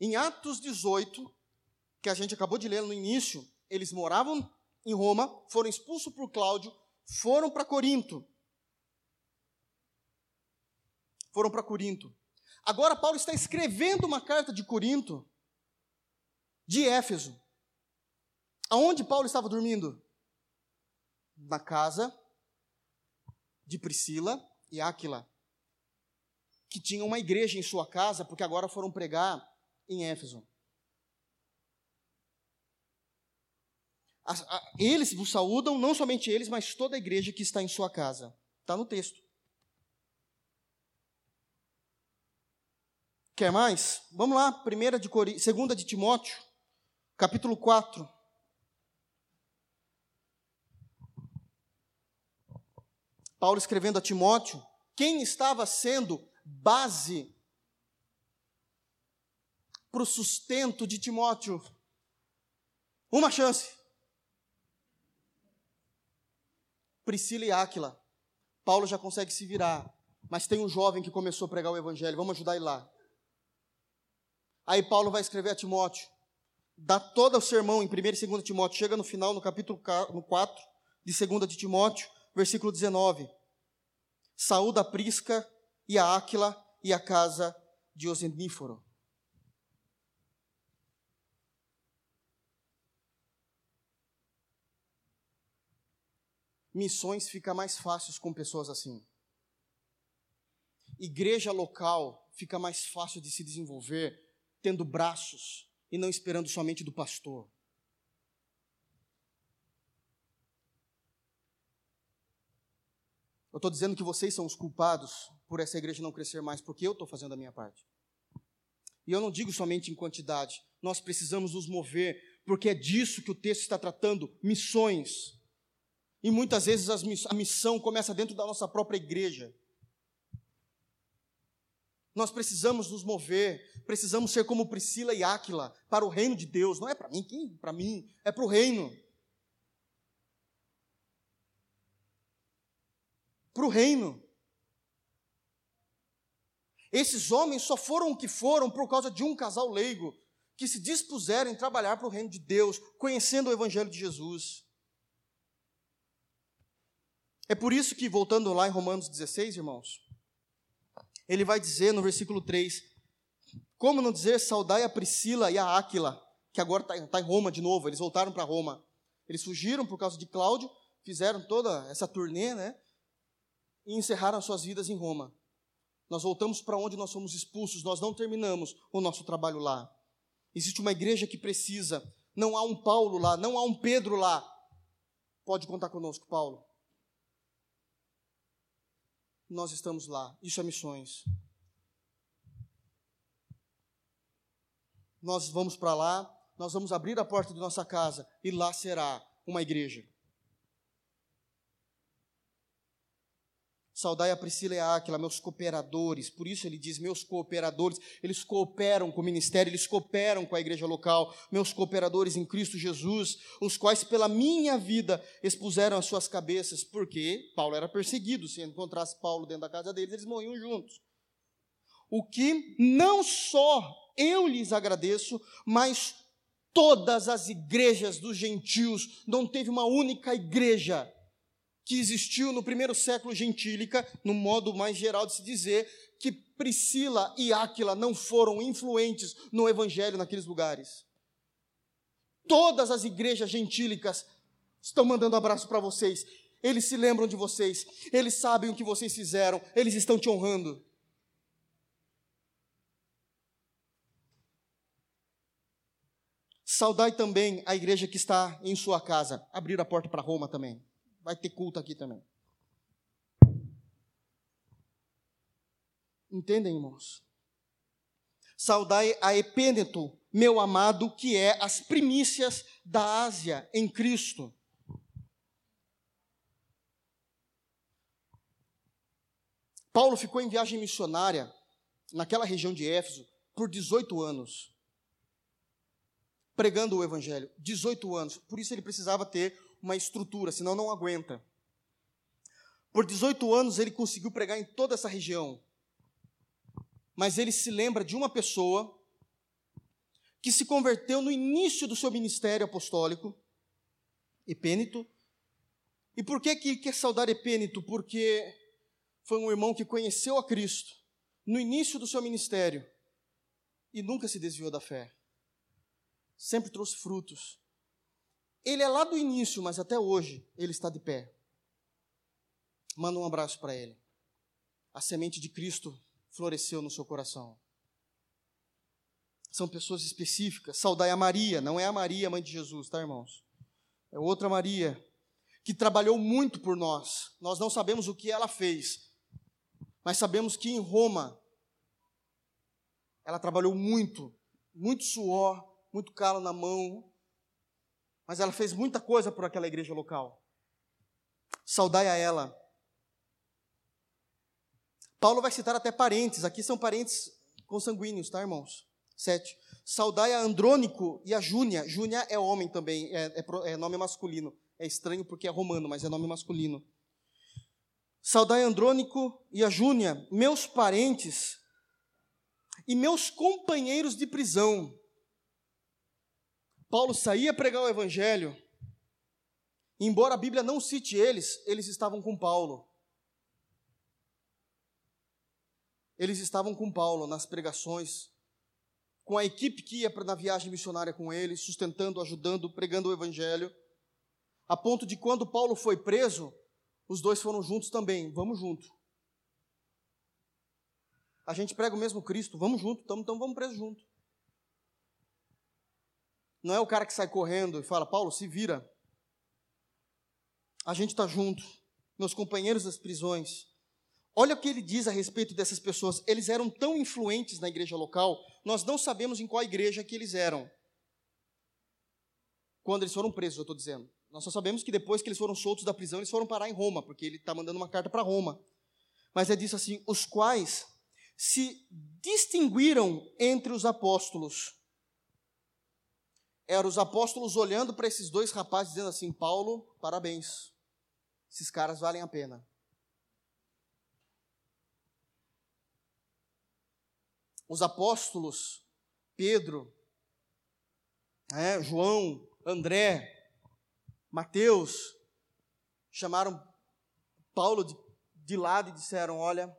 Em Atos 18, que a gente acabou de ler no início, eles moravam em Roma, foram expulsos por Cláudio, foram para Corinto. Foram para Corinto. Agora Paulo está escrevendo uma carta de Corinto, de Éfeso. Aonde Paulo estava dormindo? Na casa de Priscila e Áquila, que tinham uma igreja em sua casa, porque agora foram pregar em Éfeso. Eles vos saúdam, não somente eles, mas toda a igreja que está em sua casa. Está no texto. Quer mais? Vamos lá, primeira de Cori... segunda de Timóteo, capítulo 4. Paulo escrevendo a Timóteo, quem estava sendo base para o sustento de Timóteo? Uma chance. Priscila e Áquila. Paulo já consegue se virar, mas tem um jovem que começou a pregar o evangelho, vamos ajudar ele lá. Aí Paulo vai escrever a Timóteo, dá todo o sermão em 1 e 2 Timóteo, chega no final, no capítulo 4 de 2 de Timóteo, versículo 19. Saúda a Prisca e a Áquila e a casa de Oseníforo. missões fica mais fáceis com pessoas assim. Igreja local fica mais fácil de se desenvolver tendo braços e não esperando somente do pastor. Eu estou dizendo que vocês são os culpados por essa igreja não crescer mais, porque eu estou fazendo a minha parte. E eu não digo somente em quantidade, nós precisamos nos mover, porque é disso que o texto está tratando missões. E muitas vezes a missão começa dentro da nossa própria igreja. Nós precisamos nos mover, precisamos ser como Priscila e Áquila para o reino de Deus. Não é para mim, quem? Para mim, é para o reino. Para o reino. Esses homens só foram o que foram por causa de um casal leigo que se dispuseram em trabalhar para o reino de Deus, conhecendo o Evangelho de Jesus. É por isso que, voltando lá em Romanos 16, irmãos, ele vai dizer no versículo 3: Como não dizer saudai a Priscila e a Áquila, que agora está tá em Roma de novo, eles voltaram para Roma. Eles fugiram por causa de Cláudio, fizeram toda essa turnê, né? E encerraram suas vidas em Roma. Nós voltamos para onde nós fomos expulsos, nós não terminamos o nosso trabalho lá. Existe uma igreja que precisa, não há um Paulo lá, não há um Pedro lá. Pode contar conosco, Paulo. Nós estamos lá, isso é missões. Nós vamos para lá, nós vamos abrir a porta de nossa casa e lá será uma igreja. Saudai a Priscila e a Áquila, meus cooperadores. Por isso ele diz, meus cooperadores. Eles cooperam com o ministério, eles cooperam com a igreja local. Meus cooperadores em Cristo Jesus, os quais pela minha vida expuseram as suas cabeças. Porque Paulo era perseguido. Se encontrasse Paulo dentro da casa deles, eles morriam juntos. O que não só eu lhes agradeço, mas todas as igrejas dos gentios, não teve uma única igreja que existiu no primeiro século gentílica, no modo mais geral de se dizer, que Priscila e Áquila não foram influentes no evangelho naqueles lugares. Todas as igrejas gentílicas estão mandando abraço para vocês. Eles se lembram de vocês, eles sabem o que vocês fizeram, eles estão te honrando. Saudai também a igreja que está em sua casa. Abrir a porta para Roma também. Vai ter culto aqui também. Entendem, irmãos? Saudai a Epêneto, meu amado, que é as primícias da Ásia em Cristo. Paulo ficou em viagem missionária naquela região de Éfeso por 18 anos, pregando o evangelho. 18 anos. Por isso ele precisava ter uma estrutura, senão não aguenta. Por 18 anos ele conseguiu pregar em toda essa região. Mas ele se lembra de uma pessoa que se converteu no início do seu ministério apostólico, Epênito. E por que que quer saudar Epênito? Porque foi um irmão que conheceu a Cristo no início do seu ministério e nunca se desviou da fé. Sempre trouxe frutos. Ele é lá do início, mas até hoje ele está de pé. Manda um abraço para ele. A semente de Cristo floresceu no seu coração. São pessoas específicas. Saudai a Maria, não é a Maria, mãe de Jesus, tá, irmãos? É outra Maria que trabalhou muito por nós. Nós não sabemos o que ela fez, mas sabemos que em Roma ela trabalhou muito, muito suor, muito calo na mão, mas ela fez muita coisa por aquela igreja local. Saudai a ela. Paulo vai citar até parentes, aqui são parentes consanguíneos, tá, irmãos? Sete. Saudai a Andrônico e a Júnia. Júnia é homem também, é, é, é nome masculino. É estranho porque é romano, mas é nome masculino. Saudai Andrônico e a Júnia, meus parentes e meus companheiros de prisão. Paulo saía pregar o evangelho, embora a Bíblia não cite eles, eles estavam com Paulo. Eles estavam com Paulo nas pregações, com a equipe que ia na viagem missionária com ele, sustentando, ajudando, pregando o evangelho, a ponto de quando Paulo foi preso, os dois foram juntos também. Vamos junto. A gente prega o mesmo Cristo, vamos junto, então, vamos preso junto. Não é o cara que sai correndo e fala, Paulo, se vira. A gente está junto, meus companheiros das prisões. Olha o que ele diz a respeito dessas pessoas. Eles eram tão influentes na igreja local, nós não sabemos em qual igreja que eles eram. Quando eles foram presos, eu estou dizendo. Nós só sabemos que depois que eles foram soltos da prisão, eles foram parar em Roma, porque ele está mandando uma carta para Roma. Mas é disso assim: os quais se distinguiram entre os apóstolos eram os apóstolos olhando para esses dois rapazes, dizendo assim: Paulo, parabéns, esses caras valem a pena. Os apóstolos, Pedro, é, João, André, Mateus, chamaram Paulo de, de lado e disseram: Olha,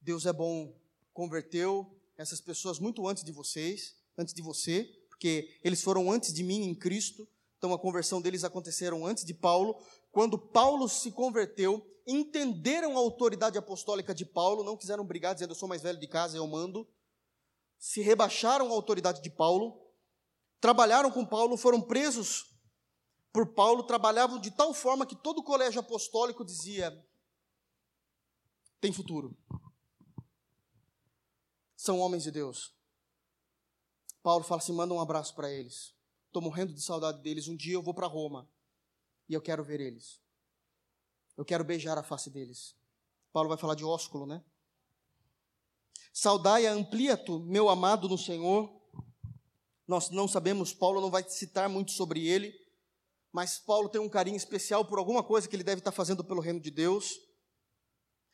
Deus é bom, converteu essas pessoas muito antes de vocês, antes de você, porque eles foram antes de mim em Cristo, Então a conversão deles aconteceram antes de Paulo. Quando Paulo se converteu, entenderam a autoridade apostólica de Paulo, não quiseram brigar dizendo eu sou mais velho de casa, eu mando. Se rebaixaram a autoridade de Paulo, trabalharam com Paulo, foram presos por Paulo, trabalhavam de tal forma que todo o colégio apostólico dizia: tem futuro. São homens de Deus. Paulo fala assim: manda um abraço para eles. Estou morrendo de saudade deles. Um dia eu vou para Roma e eu quero ver eles. Eu quero beijar a face deles. Paulo vai falar de ósculo, né? Saudai a amplia-tu, meu amado no Senhor. Nós não sabemos, Paulo não vai citar muito sobre ele, mas Paulo tem um carinho especial por alguma coisa que ele deve estar fazendo pelo reino de Deus.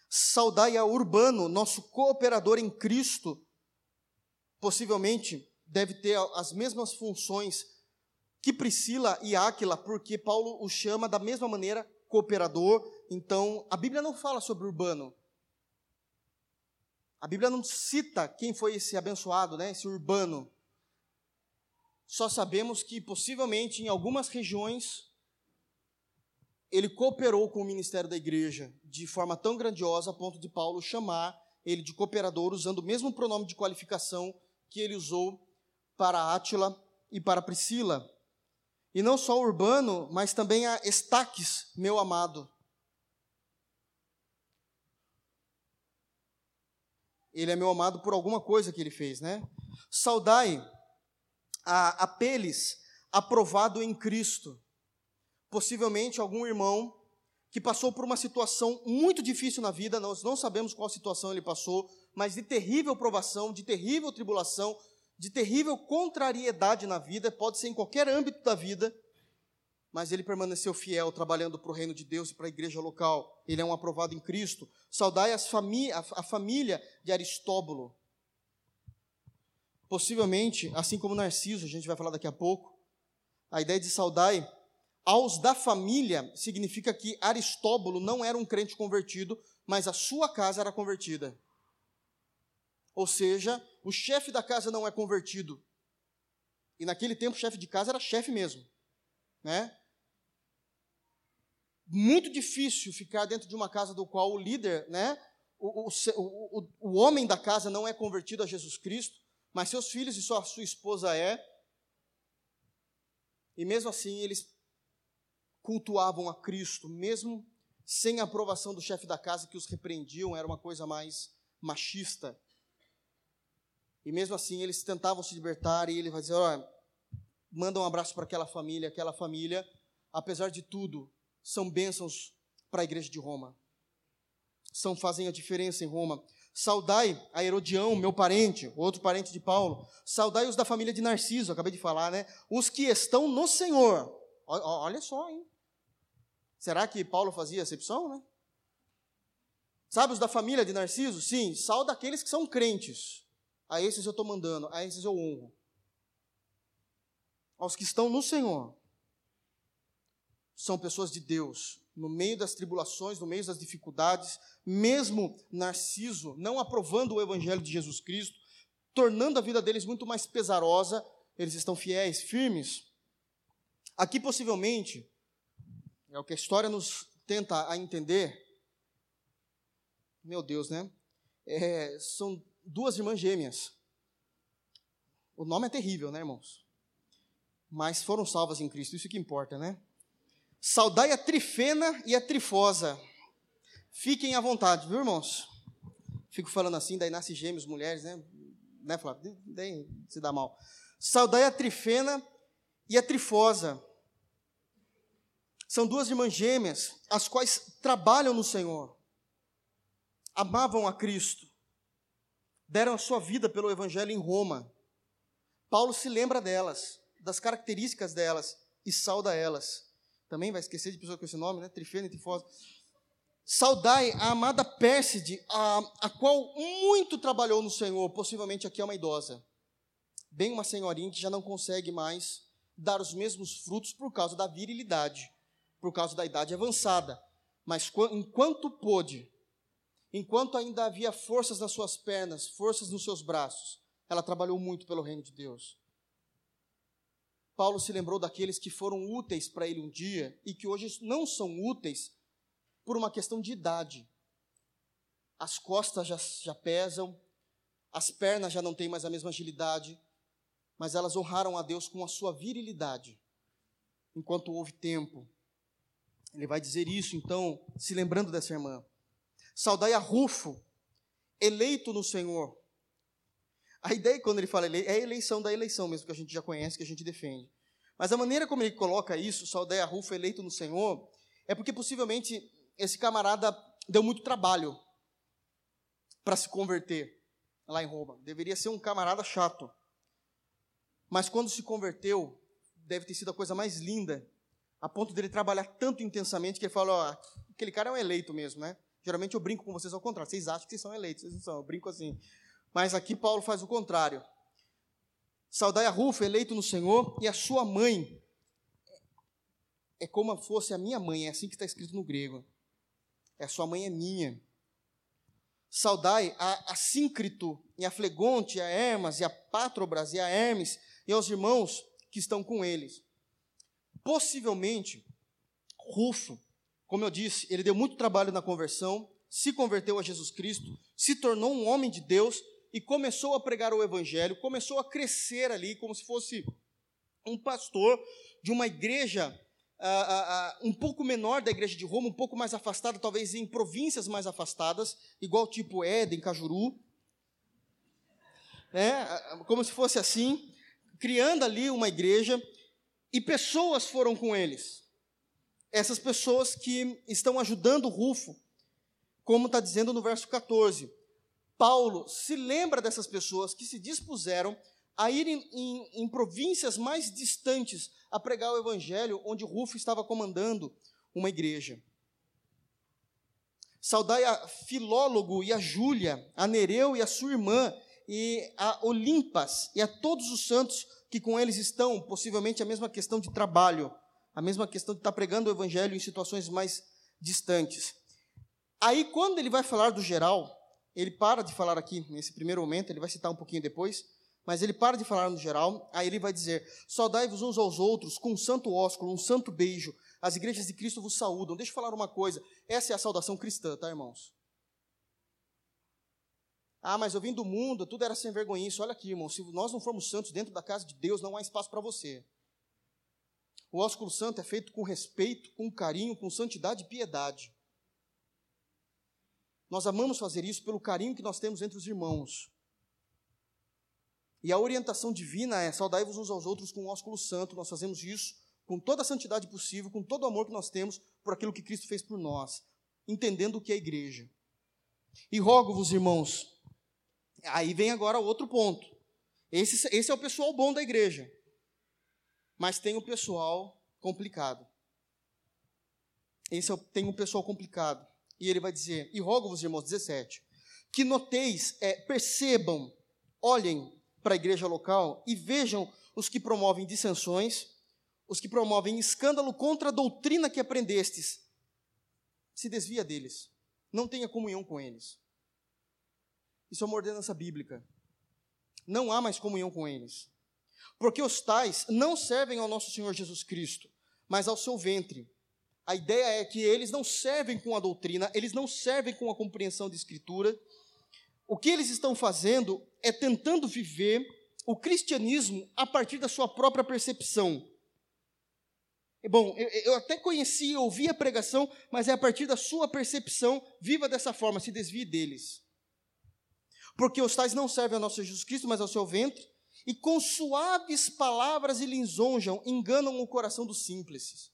Saudai a Urbano, nosso cooperador em Cristo, possivelmente deve ter as mesmas funções que Priscila e Áquila, porque Paulo o chama da mesma maneira cooperador. Então, a Bíblia não fala sobre Urbano. A Bíblia não cita quem foi esse abençoado, né, esse Urbano. Só sabemos que possivelmente em algumas regiões ele cooperou com o ministério da igreja de forma tão grandiosa a ponto de Paulo chamar ele de cooperador usando o mesmo pronome de qualificação que ele usou para Átila e para Priscila. E não só Urbano, mas também a Estaques, meu amado. Ele é meu amado por alguma coisa que ele fez, né? Saudai a Apeles, aprovado em Cristo. Possivelmente algum irmão que passou por uma situação muito difícil na vida, nós não sabemos qual situação ele passou, mas de terrível provação, de terrível tribulação, de terrível contrariedade na vida, pode ser em qualquer âmbito da vida, mas ele permaneceu fiel, trabalhando para o reino de Deus e para a igreja local. Ele é um aprovado em Cristo. Saudai famí a família de Aristóbulo. Possivelmente, assim como Narciso, a gente vai falar daqui a pouco, a ideia de saudai aos da família significa que Aristóbulo não era um crente convertido, mas a sua casa era convertida. Ou seja, o chefe da casa não é convertido. E naquele tempo, o chefe de casa era chefe mesmo. Né? Muito difícil ficar dentro de uma casa do qual o líder, né, o, o, o, o homem da casa não é convertido a Jesus Cristo, mas seus filhos e sua, sua esposa é. E mesmo assim, eles cultuavam a Cristo, mesmo sem a aprovação do chefe da casa que os repreendiam, era uma coisa mais machista. E mesmo assim eles tentavam se libertar e ele vai dizer: olha, manda um abraço para aquela família, aquela família, apesar de tudo, são bênçãos para a igreja de Roma. São fazem a diferença em Roma. Saudai a Herodião, meu parente, outro parente de Paulo. Saudai os da família de Narciso, acabei de falar, né? Os que estão no Senhor. Olha só, hein? Será que Paulo fazia acepção, né? Sabe os da família de Narciso? Sim, salda aqueles que são crentes. A esses eu estou mandando, a esses eu honro. Aos que estão no Senhor, são pessoas de Deus, no meio das tribulações, no meio das dificuldades, mesmo Narciso não aprovando o Evangelho de Jesus Cristo, tornando a vida deles muito mais pesarosa, eles estão fiéis, firmes. Aqui, possivelmente, é o que a história nos tenta a entender. Meu Deus, né? É, são duas irmãs gêmeas. O nome é terrível, né, irmãos? Mas foram salvas em Cristo, isso que importa, né? Saudai a trifena e a trifosa. Fiquem à vontade, viu, irmãos? Fico falando assim, daí nasce gêmeos, mulheres, né? Né, Flávio? Daí se dá mal. Saudai a trifena e a trifosa. São duas irmãs gêmeas, as quais trabalham no Senhor, amavam a Cristo, deram a sua vida pelo Evangelho em Roma. Paulo se lembra delas, das características delas e sauda elas. Também vai esquecer de pessoa com esse nome, né? Trifena e Trifosa. Saudai a amada Pérside, a, a qual muito trabalhou no Senhor, possivelmente aqui é uma idosa. Bem uma senhorinha que já não consegue mais dar os mesmos frutos por causa da virilidade, por causa da idade avançada. Mas enquanto pôde, Enquanto ainda havia forças nas suas pernas, forças nos seus braços, ela trabalhou muito pelo reino de Deus. Paulo se lembrou daqueles que foram úteis para ele um dia e que hoje não são úteis por uma questão de idade. As costas já, já pesam, as pernas já não têm mais a mesma agilidade, mas elas honraram a Deus com a sua virilidade, enquanto houve tempo. Ele vai dizer isso, então, se lembrando dessa irmã. Saudai a Rufo, eleito no Senhor. A ideia, quando ele fala eleito, é a eleição da eleição mesmo, que a gente já conhece, que a gente defende. Mas a maneira como ele coloca isso, saudai a Rufo, eleito no Senhor, é porque possivelmente esse camarada deu muito trabalho para se converter lá em Roma. Deveria ser um camarada chato. Mas quando se converteu, deve ter sido a coisa mais linda, a ponto dele trabalhar tanto intensamente que ele falou: ó, aquele cara é um eleito mesmo, né? Geralmente eu brinco com vocês ao contrário. Vocês acham que vocês são eleitos, vocês não são. Eu brinco assim. Mas aqui Paulo faz o contrário. Saudai a Rufo, eleito no Senhor, e a sua mãe. É como fosse a minha mãe, é assim que está escrito no grego. É a sua mãe é minha. Saudai a, a Síncrito, e a Flegonte, e a Hermas, e a Patrobras, e a Hermes, e aos irmãos que estão com eles. Possivelmente, Rufo como eu disse, ele deu muito trabalho na conversão, se converteu a Jesus Cristo, se tornou um homem de Deus e começou a pregar o evangelho, começou a crescer ali como se fosse um pastor de uma igreja uh, uh, um pouco menor da igreja de Roma, um pouco mais afastada, talvez em províncias mais afastadas, igual tipo Éden, Cajuru, né? como se fosse assim, criando ali uma igreja, e pessoas foram com eles essas pessoas que estão ajudando Rufo, como está dizendo no verso 14. Paulo se lembra dessas pessoas que se dispuseram a ir em, em, em províncias mais distantes a pregar o evangelho, onde Rufo estava comandando uma igreja. Saudai a Filólogo e a Júlia, a Nereu e a sua irmã, e a Olimpas, e a todos os santos que com eles estão, possivelmente a mesma questão de trabalho a mesma questão de estar pregando o evangelho em situações mais distantes. Aí, quando ele vai falar do geral, ele para de falar aqui nesse primeiro momento, ele vai citar um pouquinho depois, mas ele para de falar no geral, aí ele vai dizer: Saudai-vos uns aos outros com um santo ósculo, um santo beijo. As igrejas de Cristo vos saúdam. Deixa eu falar uma coisa: essa é a saudação cristã, tá, irmãos? Ah, mas eu vim do mundo, tudo era sem vergonha. Olha aqui, irmão, se nós não formos santos dentro da casa de Deus, não há espaço para você. O ósculo santo é feito com respeito, com carinho, com santidade e piedade. Nós amamos fazer isso pelo carinho que nós temos entre os irmãos. E a orientação divina é saudai-vos uns aos outros com o ósculo santo. Nós fazemos isso com toda a santidade possível, com todo o amor que nós temos por aquilo que Cristo fez por nós, entendendo o que é a igreja. E rogo-vos, irmãos, aí vem agora outro ponto. Esse, esse é o pessoal bom da igreja mas tem o pessoal complicado. Esse é o, tem um pessoal complicado. E ele vai dizer: E rogo-vos, irmãos, 17, que noteis, é, percebam, olhem para a igreja local e vejam os que promovem dissensões, os que promovem escândalo contra a doutrina que aprendestes. Se desvia deles. Não tenha comunhão com eles. Isso é uma ordenança bíblica. Não há mais comunhão com eles. Porque os tais não servem ao nosso Senhor Jesus Cristo, mas ao seu ventre. A ideia é que eles não servem com a doutrina, eles não servem com a compreensão de Escritura. O que eles estão fazendo é tentando viver o cristianismo a partir da sua própria percepção. Bom, eu, eu até conheci, ouvi a pregação, mas é a partir da sua percepção, viva dessa forma, se desvie deles. Porque os tais não servem ao nosso Jesus Cristo, mas ao seu ventre, e com suaves palavras e lisonjam, enganam o coração dos simples.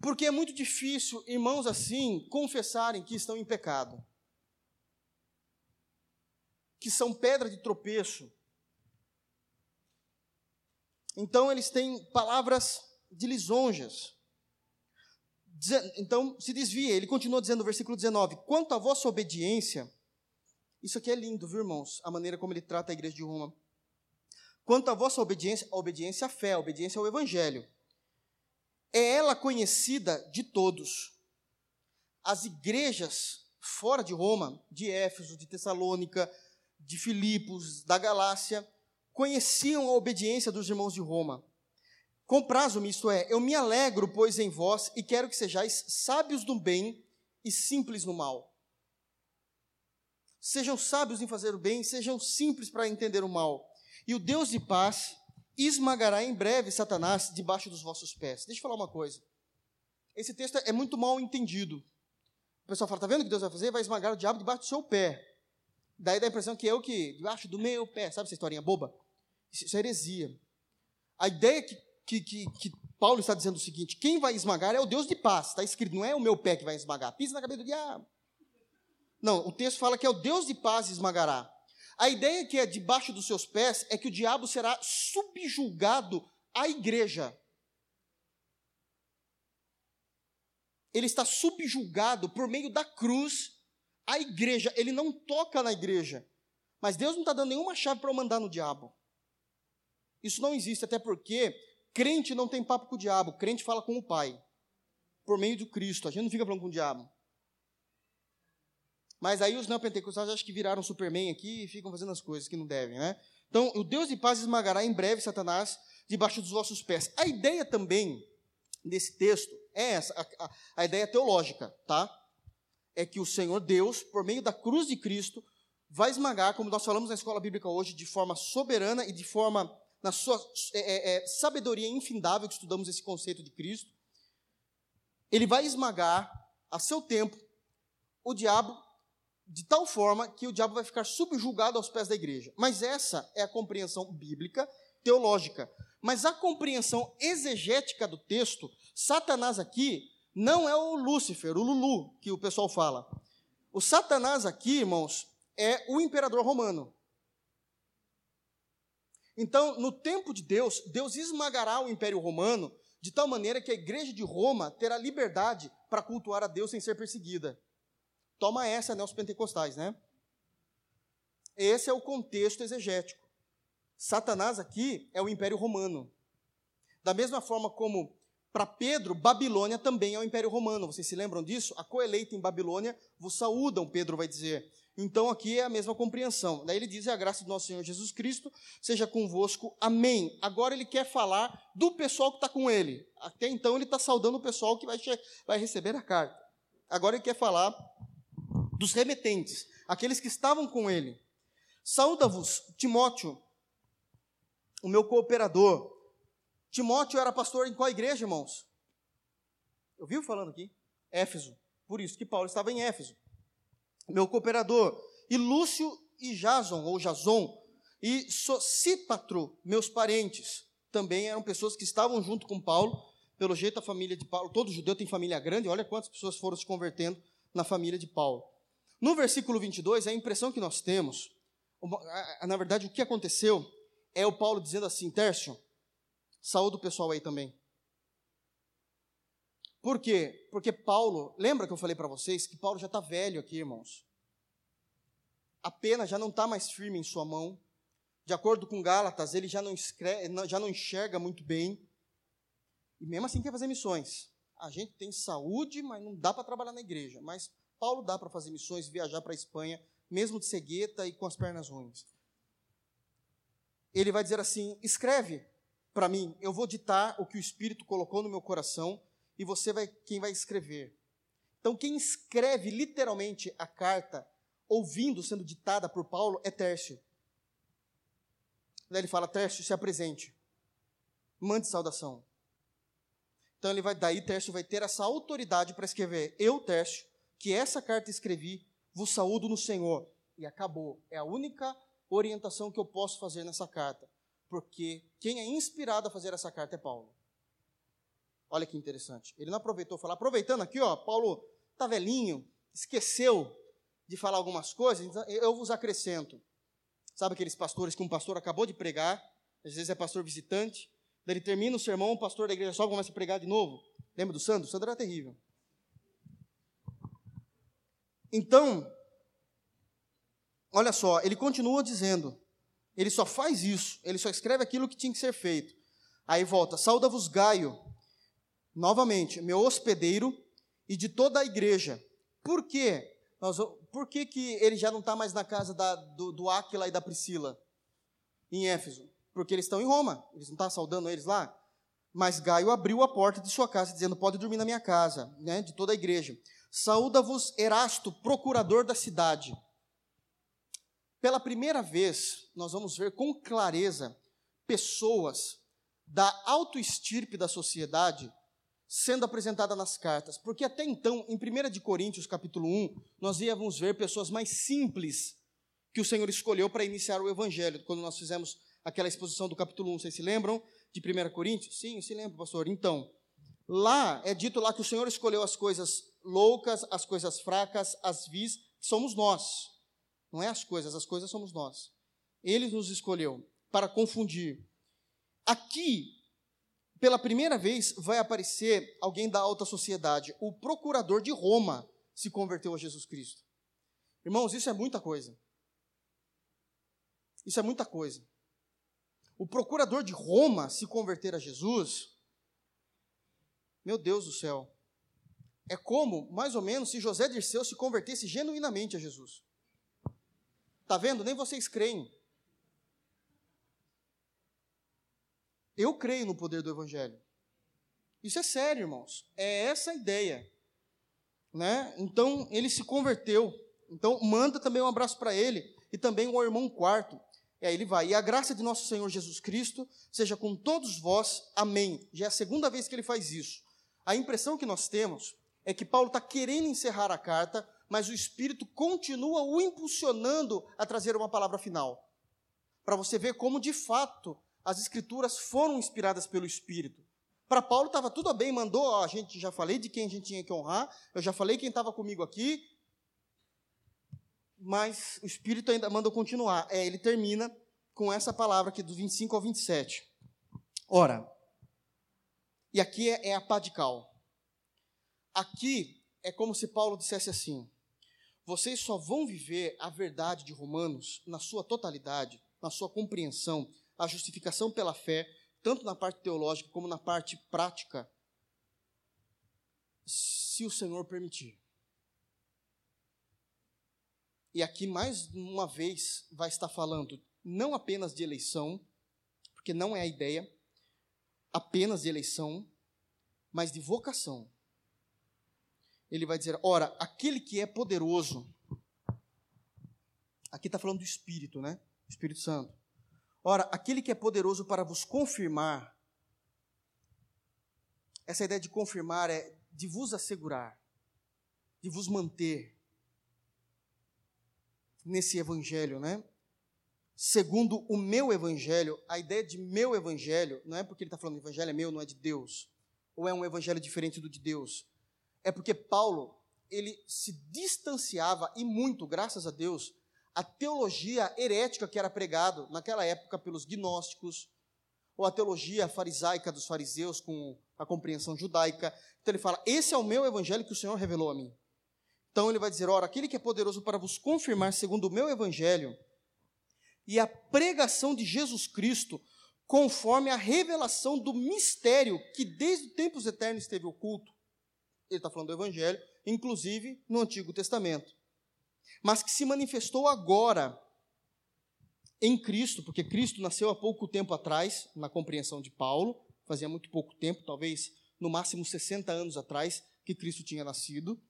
Porque é muito difícil irmãos assim confessarem que estão em pecado, que são pedra de tropeço. Então eles têm palavras de lisonjas. Então se desvia, ele continua dizendo no versículo 19: Quanto à vossa obediência, isso aqui é lindo, viu, irmãos? A maneira como ele trata a igreja de Roma. Quanto à vossa obediência, a obediência à fé, a obediência ao evangelho. É ela conhecida de todos. As igrejas fora de Roma, de Éfeso, de Tessalônica, de Filipos, da Galácia, conheciam a obediência dos irmãos de Roma. Comprazo-me, isto é, eu me alegro, pois, em vós, e quero que sejais sábios no bem e simples no mal. Sejam sábios em fazer o bem, sejam simples para entender o mal. E o Deus de paz esmagará em breve Satanás debaixo dos vossos pés. Deixa eu falar uma coisa. Esse texto é muito mal entendido. O pessoal fala, está vendo o que Deus vai fazer? Vai esmagar o diabo debaixo do seu pé. Daí dá a impressão que é o que? Debaixo do meu pé. Sabe essa historinha boba? Isso é heresia. A ideia que, que, que, que Paulo está dizendo o seguinte: quem vai esmagar é o Deus de paz. Está escrito, não é o meu pé que vai esmagar. Pisa na cabeça do diabo. Não, o texto fala que é o Deus de paz esmagará. A ideia que é debaixo dos seus pés é que o diabo será subjulgado à igreja. Ele está subjulgado por meio da cruz à igreja. Ele não toca na igreja. Mas Deus não está dando nenhuma chave para eu mandar no diabo. Isso não existe, até porque crente não tem papo com o diabo, crente fala com o Pai, por meio do Cristo. A gente não fica falando com o diabo. Mas aí os neopentecostais acham que viraram Superman aqui e ficam fazendo as coisas que não devem, né? Então, o Deus de paz esmagará em breve Satanás debaixo dos vossos pés. A ideia também desse texto é essa, a, a, a ideia teológica, tá? É que o Senhor Deus, por meio da cruz de Cristo, vai esmagar, como nós falamos na escola bíblica hoje, de forma soberana e de forma, na sua é, é, é sabedoria infindável, que estudamos esse conceito de Cristo, ele vai esmagar, a seu tempo, o diabo de tal forma que o diabo vai ficar subjugado aos pés da igreja. Mas essa é a compreensão bíblica, teológica. Mas a compreensão exegética do texto, Satanás aqui não é o Lúcifer, o Lulu, que o pessoal fala. O Satanás aqui, irmãos, é o imperador romano. Então, no tempo de Deus, Deus esmagará o império romano de tal maneira que a igreja de Roma terá liberdade para cultuar a Deus sem ser perseguida. Toma essa, né, os pentecostais, né? Esse é o contexto exegético. Satanás aqui é o Império Romano. Da mesma forma como para Pedro, Babilônia também é o Império Romano. Vocês se lembram disso? A coeleita em Babilônia vos saúdam, Pedro vai dizer. Então aqui é a mesma compreensão. Daí ele diz: a graça do nosso Senhor Jesus Cristo seja convosco. Amém. Agora ele quer falar do pessoal que está com ele. Até então ele está saudando o pessoal que vai, vai receber a carta. Agora ele quer falar dos remetentes, aqueles que estavam com ele. Saúda-vos, Timóteo, o meu cooperador. Timóteo era pastor em qual igreja, irmãos? Eu vi falando aqui? Éfeso. Por isso que Paulo estava em Éfeso. Meu cooperador. E Lúcio e Jason, ou Jason, e Socípatro, meus parentes, também eram pessoas que estavam junto com Paulo. Pelo jeito, a família de Paulo, todo judeu tem família grande, olha quantas pessoas foram se convertendo na família de Paulo. No versículo 22, a impressão que nós temos, na verdade, o que aconteceu é o Paulo dizendo assim: Tércio, saúde o pessoal aí também. Por quê? Porque Paulo, lembra que eu falei para vocês que Paulo já está velho aqui, irmãos? A pena já não está mais firme em sua mão. De acordo com Gálatas, ele já não, escreve, já não enxerga muito bem. E mesmo assim quer fazer missões. A gente tem saúde, mas não dá para trabalhar na igreja. Mas Paulo dá para fazer missões, viajar para a Espanha, mesmo de cegueta e com as pernas ruins. Ele vai dizer assim: escreve para mim, eu vou ditar o que o Espírito colocou no meu coração e você vai quem vai escrever. Então, quem escreve literalmente a carta, ouvindo, sendo ditada por Paulo, é Tércio. Daí ele fala: Tércio, se apresente, mande saudação. Então ele vai, daí Tércio vai ter essa autoridade para escrever: Eu, Tércio, que essa carta escrevi, vos saúdo no Senhor. E acabou. É a única orientação que eu posso fazer nessa carta. Porque quem é inspirado a fazer essa carta é Paulo. Olha que interessante. Ele não aproveitou falar. Aproveitando aqui, ó, Paulo está velhinho, esqueceu de falar algumas coisas, então eu vos acrescento. Sabe aqueles pastores que um pastor acabou de pregar, às vezes é pastor visitante, daí ele termina o sermão, o pastor da igreja só começa a pregar de novo. Lembra do Sandro? O Sandro era terrível. Então, olha só, ele continua dizendo, ele só faz isso, ele só escreve aquilo que tinha que ser feito. Aí volta, sauda-vos Gaio, novamente, meu hospedeiro e de toda a igreja. Por quê? Nós, por que, que ele já não está mais na casa da, do, do e da Priscila? em Éfeso, porque eles estão em Roma, eles não estão saudando eles lá. Mas Gaio abriu a porta de sua casa, dizendo: Pode dormir na minha casa, né, de toda a igreja. Saúda-vos Erasto, procurador da cidade. Pela primeira vez, nós vamos ver com clareza pessoas da autoestirpe da sociedade sendo apresentada nas cartas, porque até então, em 1 de Coríntios, capítulo 1, nós íamos ver pessoas mais simples que o Senhor escolheu para iniciar o evangelho, quando nós fizemos aquela exposição do capítulo 1, vocês se lembram de 1 Coríntios? Sim, se lembra, pastor. Então, lá é dito lá que o Senhor escolheu as coisas loucas, as coisas fracas, as vis, somos nós. Não é as coisas, as coisas somos nós. Ele nos escolheu para confundir. Aqui, pela primeira vez, vai aparecer alguém da alta sociedade. O procurador de Roma se converteu a Jesus Cristo. Irmãos, isso é muita coisa. Isso é muita coisa. O procurador de Roma se converter a Jesus, meu Deus do céu. É como, mais ou menos, se José Dirceu se convertesse genuinamente a Jesus. Está vendo? Nem vocês creem. Eu creio no poder do Evangelho. Isso é sério, irmãos. É essa a ideia. Né? Então, ele se converteu. Então, manda também um abraço para ele. E também o irmão quarto. E aí ele vai. E a graça de nosso Senhor Jesus Cristo seja com todos vós. Amém. Já é a segunda vez que ele faz isso. A impressão que nós temos é que Paulo está querendo encerrar a carta, mas o Espírito continua o impulsionando a trazer uma palavra final. Para você ver como, de fato, as escrituras foram inspiradas pelo Espírito. Para Paulo estava tudo bem, mandou, ó, a gente já falei de quem a gente tinha que honrar, eu já falei quem estava comigo aqui, mas o Espírito ainda manda continuar. É, ele termina com essa palavra aqui, do 25 ao 27. Ora, e aqui é, é a pá de cal. Aqui é como se Paulo dissesse assim: vocês só vão viver a verdade de Romanos na sua totalidade, na sua compreensão, a justificação pela fé, tanto na parte teológica como na parte prática, se o Senhor permitir. E aqui, mais uma vez, vai estar falando não apenas de eleição, porque não é a ideia apenas de eleição, mas de vocação. Ele vai dizer: ora, aquele que é poderoso, aqui está falando do Espírito, né? Espírito Santo. Ora, aquele que é poderoso para vos confirmar, essa ideia de confirmar é de vos assegurar, de vos manter nesse evangelho, né? Segundo o meu evangelho, a ideia de meu evangelho, não é porque ele está falando evangelho é meu, não é de Deus, ou é um evangelho diferente do de Deus, é porque Paulo, ele se distanciava, e muito, graças a Deus, a teologia herética que era pregado naquela época pelos gnósticos, ou a teologia farisaica dos fariseus com a compreensão judaica. Então ele fala: Esse é o meu evangelho que o Senhor revelou a mim. Então ele vai dizer: Ora, aquele que é poderoso para vos confirmar segundo o meu evangelho e a pregação de Jesus Cristo, conforme a revelação do mistério que desde os tempos eternos esteve oculto. Ele está falando do evangelho, inclusive no Antigo Testamento mas que se manifestou agora em Cristo, porque Cristo nasceu há pouco tempo atrás, na compreensão de Paulo, fazia muito pouco tempo, talvez no máximo 60 anos atrás, que Cristo tinha nascido,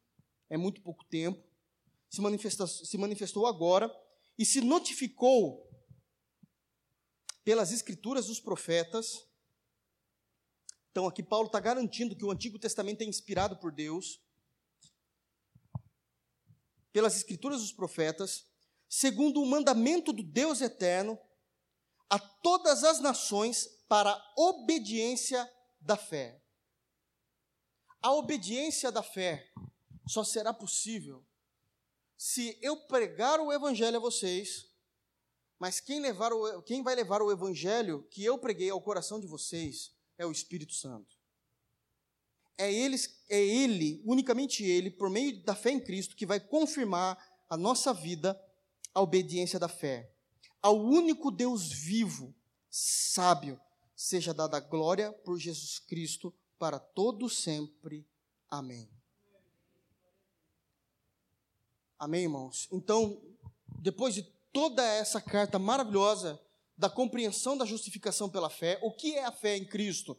é muito pouco tempo, se, manifestou, se manifestou agora e se notificou pelas escrituras dos profetas. Então, aqui Paulo está garantindo que o Antigo Testamento é inspirado por Deus, pelas escrituras dos profetas, segundo o mandamento do Deus eterno, a todas as nações para obediência da fé. A obediência da fé só será possível se eu pregar o evangelho a vocês, mas quem, levar o, quem vai levar o evangelho que eu preguei ao coração de vocês é o Espírito Santo é ele, é ele, unicamente ele, por meio da fé em Cristo, que vai confirmar a nossa vida, a obediência da fé. Ao único Deus vivo, sábio, seja dada a glória por Jesus Cristo para todo sempre. Amém. Amém, irmãos? Então, depois de toda essa carta maravilhosa da compreensão da justificação pela fé. O que é a fé em Cristo?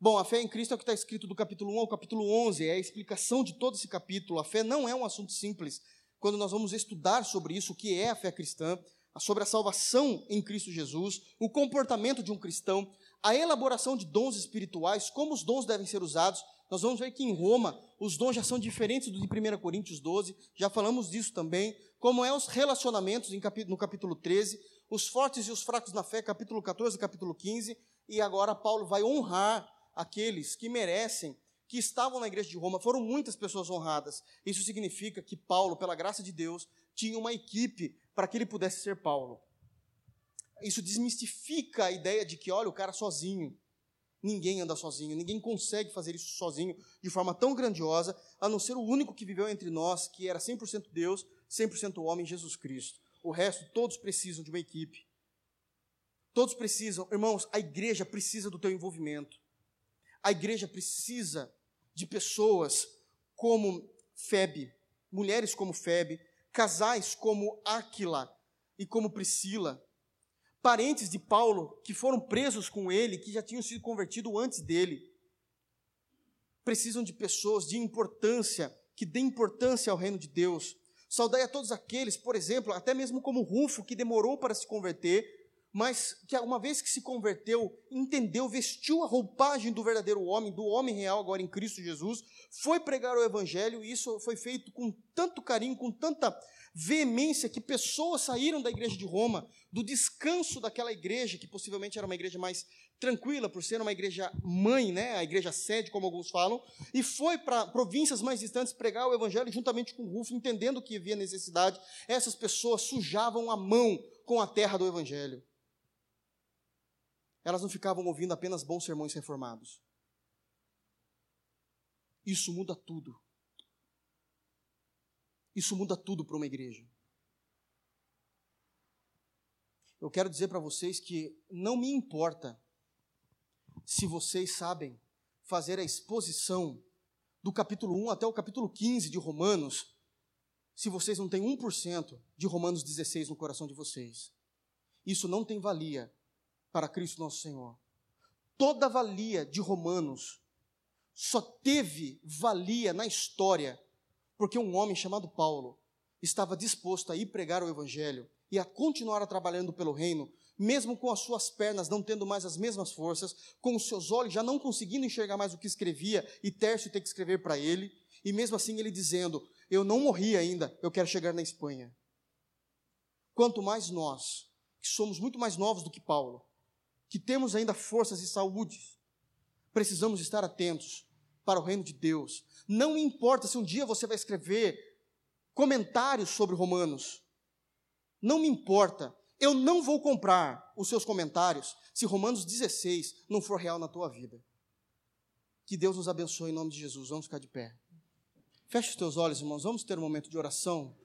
Bom, a fé em Cristo é o que está escrito do capítulo 1 ao capítulo 11, é a explicação de todo esse capítulo. A fé não é um assunto simples. Quando nós vamos estudar sobre isso, o que é a fé cristã, sobre a salvação em Cristo Jesus, o comportamento de um cristão, a elaboração de dons espirituais, como os dons devem ser usados, nós vamos ver que em Roma os dons já são diferentes do de 1 Coríntios 12, já falamos disso também, como é os relacionamentos no capítulo 13, os fortes e os fracos na fé, capítulo 14 capítulo 15, e agora Paulo vai honrar aqueles que merecem, que estavam na igreja de Roma. Foram muitas pessoas honradas. Isso significa que Paulo, pela graça de Deus, tinha uma equipe para que ele pudesse ser Paulo. Isso desmistifica a ideia de que, olha, o cara sozinho. Ninguém anda sozinho, ninguém consegue fazer isso sozinho de forma tão grandiosa, a não ser o único que viveu entre nós, que era 100% Deus, 100% homem, Jesus Cristo. O resto, todos precisam de uma equipe. Todos precisam, irmãos, a igreja precisa do teu envolvimento. A igreja precisa de pessoas como Febe, mulheres como Febe, casais como Áquila e como Priscila, parentes de Paulo que foram presos com ele, que já tinham sido convertidos antes dele. Precisam de pessoas de importância, que dêem importância ao reino de Deus. Saudai a todos aqueles, por exemplo, até mesmo como Rufo, que demorou para se converter, mas que uma vez que se converteu, entendeu, vestiu a roupagem do verdadeiro homem, do homem real agora em Cristo Jesus, foi pregar o evangelho e isso foi feito com tanto carinho, com tanta veemência que pessoas saíram da igreja de Roma, do descanso daquela igreja, que possivelmente era uma igreja mais tranquila, por ser uma igreja mãe, né, a igreja sede, como alguns falam, e foi para províncias mais distantes pregar o evangelho juntamente com Rufo, entendendo que havia necessidade. Essas pessoas sujavam a mão com a terra do evangelho elas não ficavam ouvindo apenas bons sermões reformados. Isso muda tudo. Isso muda tudo para uma igreja. Eu quero dizer para vocês que não me importa se vocês sabem fazer a exposição do capítulo 1 até o capítulo 15 de Romanos, se vocês não têm 1% de Romanos 16 no coração de vocês. Isso não tem valia para Cristo nosso Senhor. Toda valia de Romanos só teve valia na história porque um homem chamado Paulo estava disposto a ir pregar o Evangelho e a continuar trabalhando pelo reino, mesmo com as suas pernas não tendo mais as mesmas forças, com os seus olhos já não conseguindo enxergar mais o que escrevia e Tércio ter que escrever para ele, e mesmo assim ele dizendo: Eu não morri ainda, eu quero chegar na Espanha. Quanto mais nós, que somos muito mais novos do que Paulo, que temos ainda forças e saúde, precisamos estar atentos para o reino de Deus. Não importa se um dia você vai escrever comentários sobre Romanos, não me importa. Eu não vou comprar os seus comentários se Romanos 16 não for real na tua vida. Que Deus nos abençoe em nome de Jesus. Vamos ficar de pé. Feche os teus olhos, irmãos. Vamos ter um momento de oração.